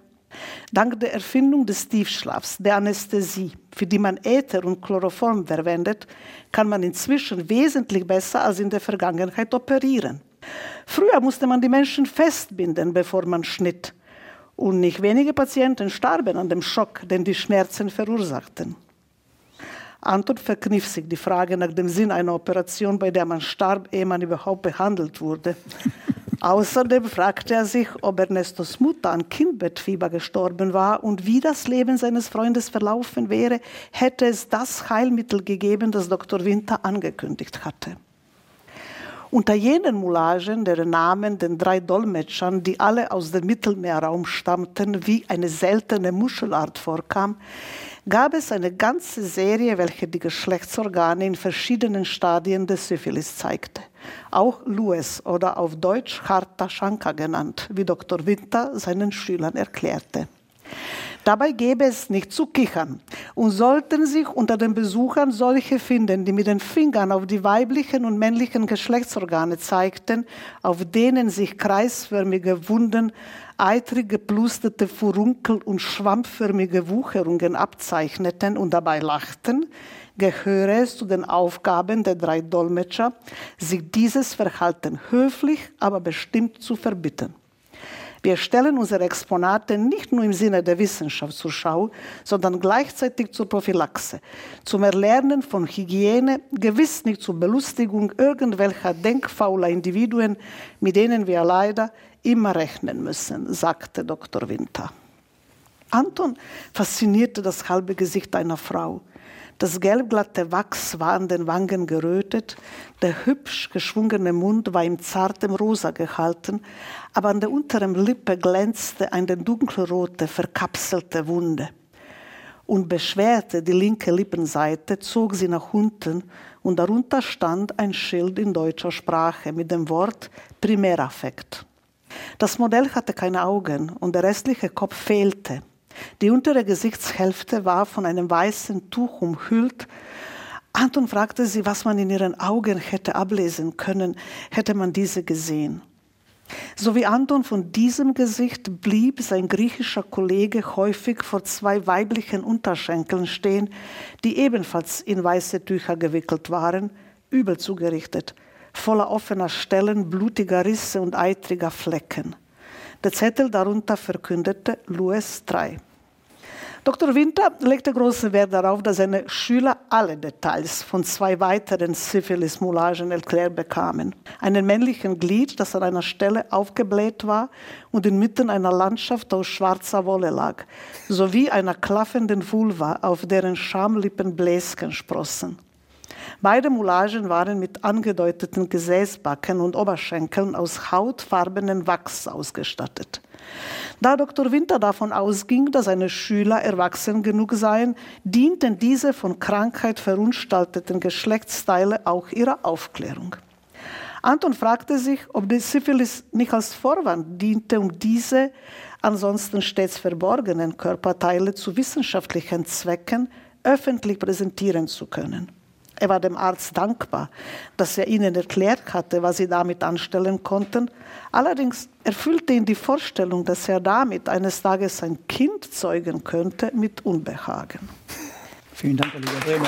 Dank der Erfindung des Tiefschlafs, der Anästhesie, für die man Äther und Chloroform verwendet, kann man inzwischen wesentlich besser als in der Vergangenheit operieren. Früher musste man die Menschen festbinden, bevor man schnitt. Und nicht wenige Patienten starben an dem Schock, den die Schmerzen verursachten. Anton verkniff sich die Frage nach dem Sinn einer Operation, bei der man starb, ehe man überhaupt behandelt wurde. Außerdem fragte er sich, ob Ernestos Mutter an Kindbettfieber gestorben war und wie das Leben seines Freundes verlaufen wäre, hätte es das Heilmittel gegeben, das Dr. Winter angekündigt hatte. Unter jenen Moulagen, deren Namen den drei Dolmetschern, die alle aus dem Mittelmeerraum stammten, wie eine seltene Muschelart vorkam, gab es eine ganze Serie, welche die Geschlechtsorgane in verschiedenen Stadien des Syphilis zeigte. Auch Louis oder auf Deutsch Harta Shankar genannt, wie Dr. Winter seinen Schülern erklärte. Dabei gäbe es nicht zu kichern. Und sollten sich unter den Besuchern solche finden, die mit den Fingern auf die weiblichen und männlichen Geschlechtsorgane zeigten, auf denen sich kreisförmige Wunden, eitrig geplusterte Furunkel und schwammförmige Wucherungen abzeichneten und dabei lachten, gehöre es zu den Aufgaben der drei Dolmetscher, sich dieses Verhalten höflich, aber bestimmt zu verbitten. Wir stellen unsere Exponate nicht nur im Sinne der Wissenschaft zur Schau, sondern gleichzeitig zur Prophylaxe, zum Erlernen von Hygiene, gewiss nicht zur Belustigung irgendwelcher denkfauler Individuen, mit denen wir leider immer rechnen müssen, sagte Dr. Winter. Anton faszinierte das halbe Gesicht einer Frau. Das gelbglatte Wachs war an den Wangen gerötet, der hübsch geschwungene Mund war in zartem Rosa gehalten, aber an der unteren Lippe glänzte eine dunkelrote, verkapselte Wunde. Und beschwerte die linke Lippenseite, zog sie nach unten und darunter stand ein Schild in deutscher Sprache mit dem Wort Primäraffekt. Das Modell hatte keine Augen und der restliche Kopf fehlte. Die untere Gesichtshälfte war von einem weißen Tuch umhüllt. Anton fragte sie, was man in ihren Augen hätte ablesen können, hätte man diese gesehen. So wie Anton von diesem Gesicht blieb sein griechischer Kollege häufig vor zwei weiblichen Unterschenkeln stehen, die ebenfalls in weiße Tücher gewickelt waren, übel zugerichtet, voller offener Stellen, blutiger Risse und eitriger Flecken. Der Zettel darunter verkündete Louis III. Dr. Winter legte großen Wert darauf, dass seine Schüler alle Details von zwei weiteren Syphilis-Moulagen erklärt bekamen. Einen männlichen Glied, das an einer Stelle aufgebläht war und inmitten einer Landschaft aus schwarzer Wolle lag, sowie einer klaffenden Vulva, auf deren Schamlippen Bläschen sprossen. Beide Moulagen waren mit angedeuteten Gesäßbacken und Oberschenkeln aus hautfarbenen Wachs ausgestattet. Da Dr. Winter davon ausging, dass seine Schüler erwachsen genug seien, dienten diese von Krankheit verunstalteten Geschlechtsteile auch ihrer Aufklärung. Anton fragte sich, ob die Syphilis nicht als Vorwand diente, um diese ansonsten stets verborgenen Körperteile zu wissenschaftlichen Zwecken öffentlich präsentieren zu können. Er war dem Arzt dankbar, dass er ihnen erklärt hatte, was sie damit anstellen konnten. Allerdings erfüllte ihn die Vorstellung, dass er damit eines Tages ein Kind zeugen könnte, mit Unbehagen. Vielen Dank, lieber Bremer.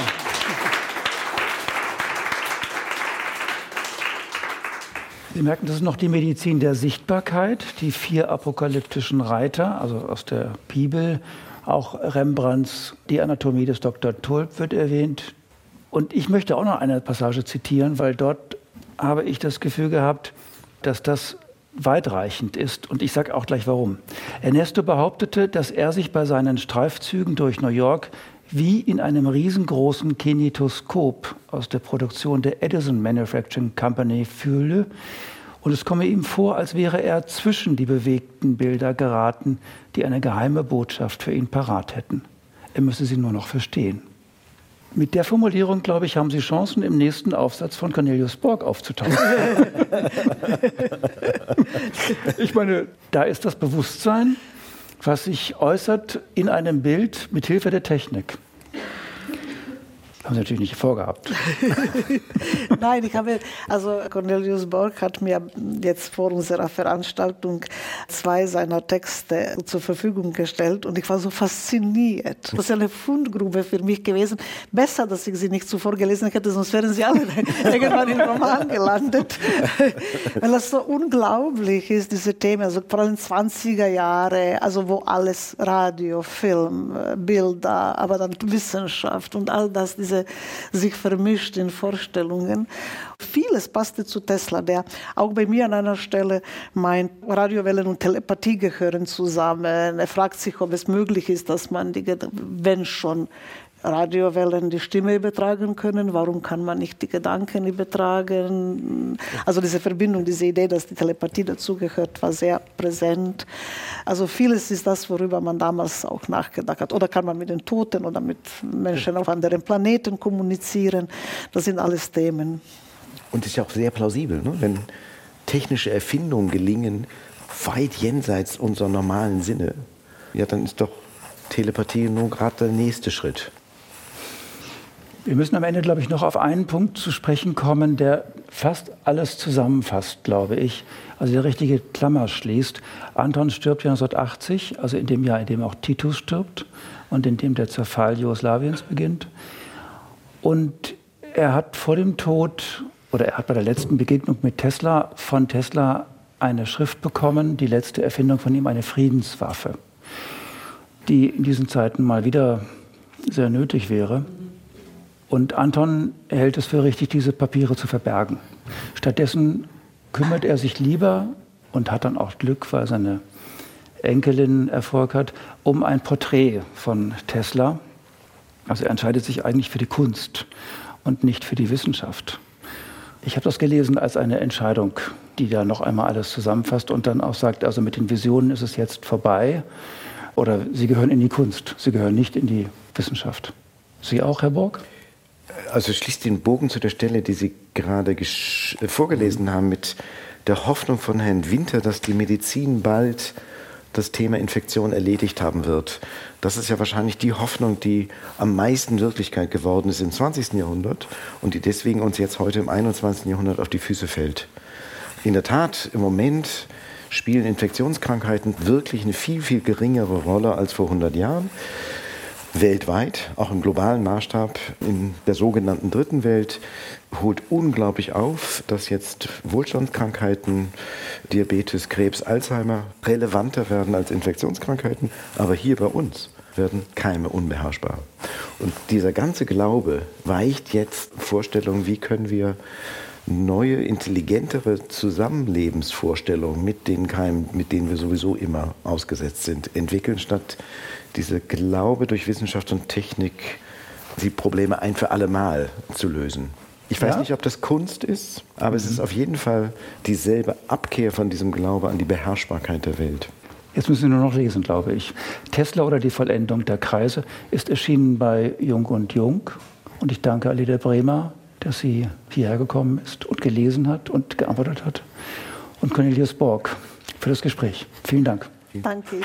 Sie merken, das ist noch die Medizin der Sichtbarkeit, die vier apokalyptischen Reiter, also aus der Bibel, auch Rembrandts Die Anatomie des Dr. Tulp wird erwähnt, und ich möchte auch noch eine Passage zitieren, weil dort habe ich das Gefühl gehabt, dass das weitreichend ist. Und ich sage auch gleich warum. Ernesto behauptete, dass er sich bei seinen Streifzügen durch New York wie in einem riesengroßen Kinetoskop aus der Produktion der Edison Manufacturing Company fühle. Und es komme ihm vor, als wäre er zwischen die bewegten Bilder geraten, die eine geheime Botschaft für ihn parat hätten. Er müsse sie nur noch verstehen. Mit der Formulierung, glaube ich, haben Sie Chancen, im nächsten Aufsatz von Cornelius Borg aufzutauchen. ich meine, da ist das Bewusstsein, was sich äußert in einem Bild mit Hilfe der Technik. Haben Sie natürlich nicht vorgehabt. Nein, ich habe, also Cornelius Borg hat mir jetzt vor unserer Veranstaltung zwei seiner Texte zur Verfügung gestellt und ich war so fasziniert. Das ist eine Fundgrube für mich gewesen. Besser, dass ich sie nicht zuvor gelesen hätte, sonst wären sie alle irgendwann im Roman gelandet. Weil das so unglaublich ist, diese Themen, also vor allem 20er Jahre, also wo alles Radio, Film, Bilder, aber dann Wissenschaft und all das, diese diese sich vermischt in Vorstellungen. Vieles passte zu Tesla, der auch bei mir an einer Stelle meint, Radiowellen und Telepathie gehören zusammen. Er fragt sich, ob es möglich ist, dass man die, wenn schon Radiowellen die Stimme übertragen können, warum kann man nicht die Gedanken übertragen? Also diese Verbindung, diese Idee, dass die Telepathie dazugehört, war sehr präsent. Also vieles ist das, worüber man damals auch nachgedacht hat. Oder kann man mit den Toten oder mit Menschen auf anderen Planeten kommunizieren? Das sind alles Themen. Und ist ja auch sehr plausibel, ne? wenn technische Erfindungen gelingen, weit jenseits unserer normalen Sinne, ja, dann ist doch Telepathie nur gerade der nächste Schritt. Wir müssen am Ende, glaube ich, noch auf einen Punkt zu sprechen kommen, der fast alles zusammenfasst, glaube ich. Also der richtige Klammer schließt. Anton stirbt 1980, also in dem Jahr, in dem auch Titus stirbt und in dem der Zerfall Jugoslawiens beginnt. Und er hat vor dem Tod oder er hat bei der letzten Begegnung mit Tesla von Tesla eine Schrift bekommen, die letzte Erfindung von ihm, eine Friedenswaffe, die in diesen Zeiten mal wieder sehr nötig wäre. Und Anton hält es für richtig, diese Papiere zu verbergen. Stattdessen kümmert er sich lieber und hat dann auch Glück, weil seine Enkelin Erfolg hat, um ein Porträt von Tesla. Also er entscheidet sich eigentlich für die Kunst und nicht für die Wissenschaft. Ich habe das gelesen als eine Entscheidung, die da noch einmal alles zusammenfasst und dann auch sagt, also mit den Visionen ist es jetzt vorbei oder sie gehören in die Kunst, sie gehören nicht in die Wissenschaft. Sie auch, Herr Borg? Also schließt den Bogen zu der Stelle, die Sie gerade vorgelesen haben, mit der Hoffnung von Herrn Winter, dass die Medizin bald das Thema Infektion erledigt haben wird. Das ist ja wahrscheinlich die Hoffnung, die am meisten Wirklichkeit geworden ist im 20. Jahrhundert und die deswegen uns jetzt heute im 21. Jahrhundert auf die Füße fällt. In der Tat, im Moment spielen Infektionskrankheiten wirklich eine viel, viel geringere Rolle als vor 100 Jahren weltweit, auch im globalen Maßstab, in der sogenannten Dritten Welt, holt unglaublich auf, dass jetzt Wohlstandskrankheiten, Diabetes, Krebs, Alzheimer relevanter werden als Infektionskrankheiten. Aber hier bei uns werden Keime unbeherrschbar. Und dieser ganze Glaube weicht jetzt Vorstellungen, wie können wir neue, intelligentere Zusammenlebensvorstellungen mit den Keimen, mit denen wir sowieso immer ausgesetzt sind, entwickeln, statt dieser Glaube durch Wissenschaft und Technik, die Probleme ein für alle Mal zu lösen. Ich weiß ja? nicht, ob das Kunst ist, aber mhm. es ist auf jeden Fall dieselbe Abkehr von diesem Glaube an die Beherrschbarkeit der Welt. Jetzt müssen Sie nur noch lesen, glaube ich. Tesla oder die Vollendung der Kreise ist erschienen bei Jung und Jung. Und ich danke Alida Bremer, dass sie hierher gekommen ist und gelesen hat und geantwortet hat. Und Cornelius Borg für das Gespräch. Vielen Dank. Danke.